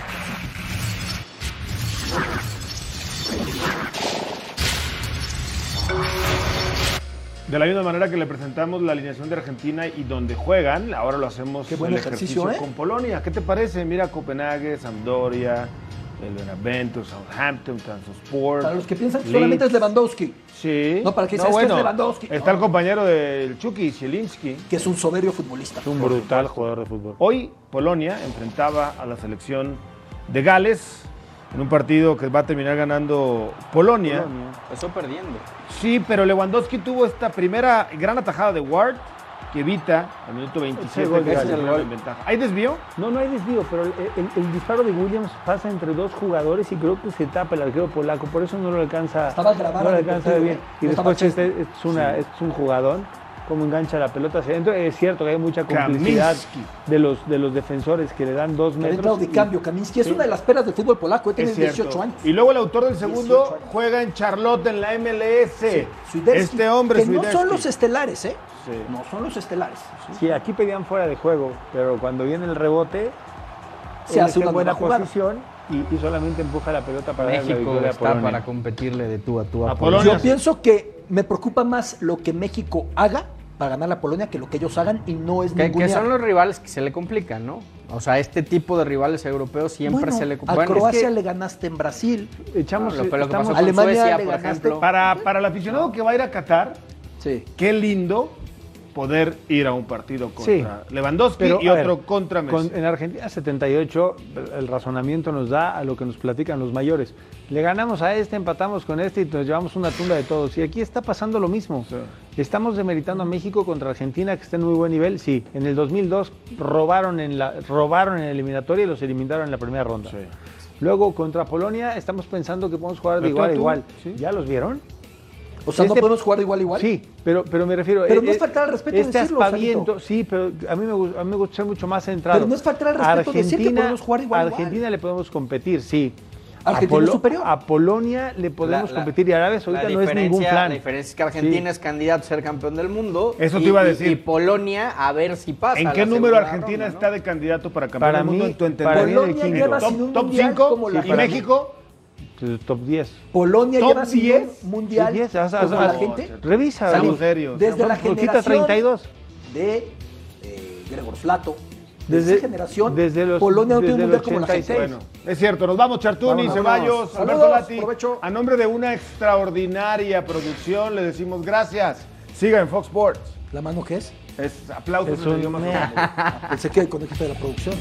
De la misma manera que le presentamos la alineación de Argentina y donde juegan, ahora lo hacemos Qué buen el ejercicio, ejercicio ¿eh? con Polonia. ¿Qué te parece? Mira Copenhague, Sampdoria, el Benevento, Southampton, Transport. Para los que piensan que solamente es Lewandowski, Sí. No, para que dices, es que es Lewandowski. Está No. el compañero del Chucky, Zielinski. que es un soberbio futbolista. Es un brutal jugador de fútbol. Hoy Polonia enfrentaba a la selección de Gales en un partido que va a terminar ganando Polonia. Empezó perdiendo. Sí, pero Lewandowski tuvo esta primera gran atajada de Ward que evita al minuto 27 Ese gol que Gales. pongan en ventaja. ¿Hay desvío? No, no hay desvío, pero el, el- el disparo de Williams pasa entre dos jugadores y creo que se tapa el arquero polaco, por eso no lo alcanza, Estaba grabado no lo el alcanza bien. Y No después este, es, una, es un jugadón, como engancha la pelota hacia adentro. Es cierto que hay mucha complicidad de los, de los defensores que le dan dos metros. de y- cambio, Kaminsky es una de las peras del fútbol polaco, tiene Es cierto. 18 años. Y luego el autor del segundo 18 años. juega en Charlotte en la MLS. Swiderski, este hombre que no son los estelares, ¿eh? Sí. No son los estelares. Sí, aquí pedían fuera de juego, pero cuando viene el rebote, Se hace una en buena posición y, y solamente empuja la pelota para la México a está Polonia. para competirle de tú a tú a, A Polonia. Polonia. Yo pienso que me preocupa más lo que México haga para ganar la Polonia que lo que ellos hagan y no es Que, que son los rivales que se le complican, ¿no? O sea, este tipo de rivales europeos siempre Bueno, se le a complican. Croacia le ganaste en Brasil. Echamos, Lo- pero lo que estamos- pasó con Alemania Suecia, le por ganaste. ejemplo. Para, para el aficionado que va a ir a Qatar, Sí. qué lindo poder ir a un partido Sí. contra Lewandowski Pero, y otro ver, contra Messi. con- en Argentina 78, el razonamiento nos da a lo que nos platican los mayores. Le ganamos a este, empatamos con este y nos llevamos una tunda de todos. Y aquí está pasando lo mismo. Estamos demeritando a México contra Argentina, que está en muy buen nivel. Sí, en el 2002 robaron en la, robaron en la eliminatoria y los eliminaron en la primera ronda. Luego contra Polonia estamos pensando que podemos jugar de igual a igual. ¿Ya los vieron? O sea, ¿no Este- podemos jugar igual a igual? Sí, pero, pero me refiero. Pero eh, no es eh, faltar al respeto Este decirlo, aspaviento, sí, pero a mí me, gu- a mí me gusta ser mucho más centrado. Pero no es faltar al respeto decir que podemos jugar igual a igual. Argentina le podemos competir, sí. Argentina a es superior. A Polonia le podemos La- la- competir y Arabia Saudita no es ningún diferencia- plan. La diferencia es que Argentina Sí. es candidato a ser campeón del mundo. Eso te y- iba a decir. Y, Polonia a ver si pasa. ¿En a qué número Argentina ronda, ¿no? está de candidato para campeón Para del mundo mí- en tu Polonia lleva Top, un top mundial 5 como la y. México. Top 10. Polonia Top lleva sin 10. un mundial Sí, 10, haz- como haz- la gente. Revisa. Seamos serios. Desde la generación 32. de eh, Gregor Flato. Desde, esa generación, desde los- Polonia no tiene un el mundial como la gente. 86. Bueno, es cierto, nos vamos Chartuni, Vámonos. Ceballos, Saludos, Alberto Lati. provecho. A nombre de una extraordinaria producción le decimos gracias. Siga en Fox Sports. ¿La mano qué es? Es aplausos Es un idioma meh. japonés. Pensé que el conejito de la producción.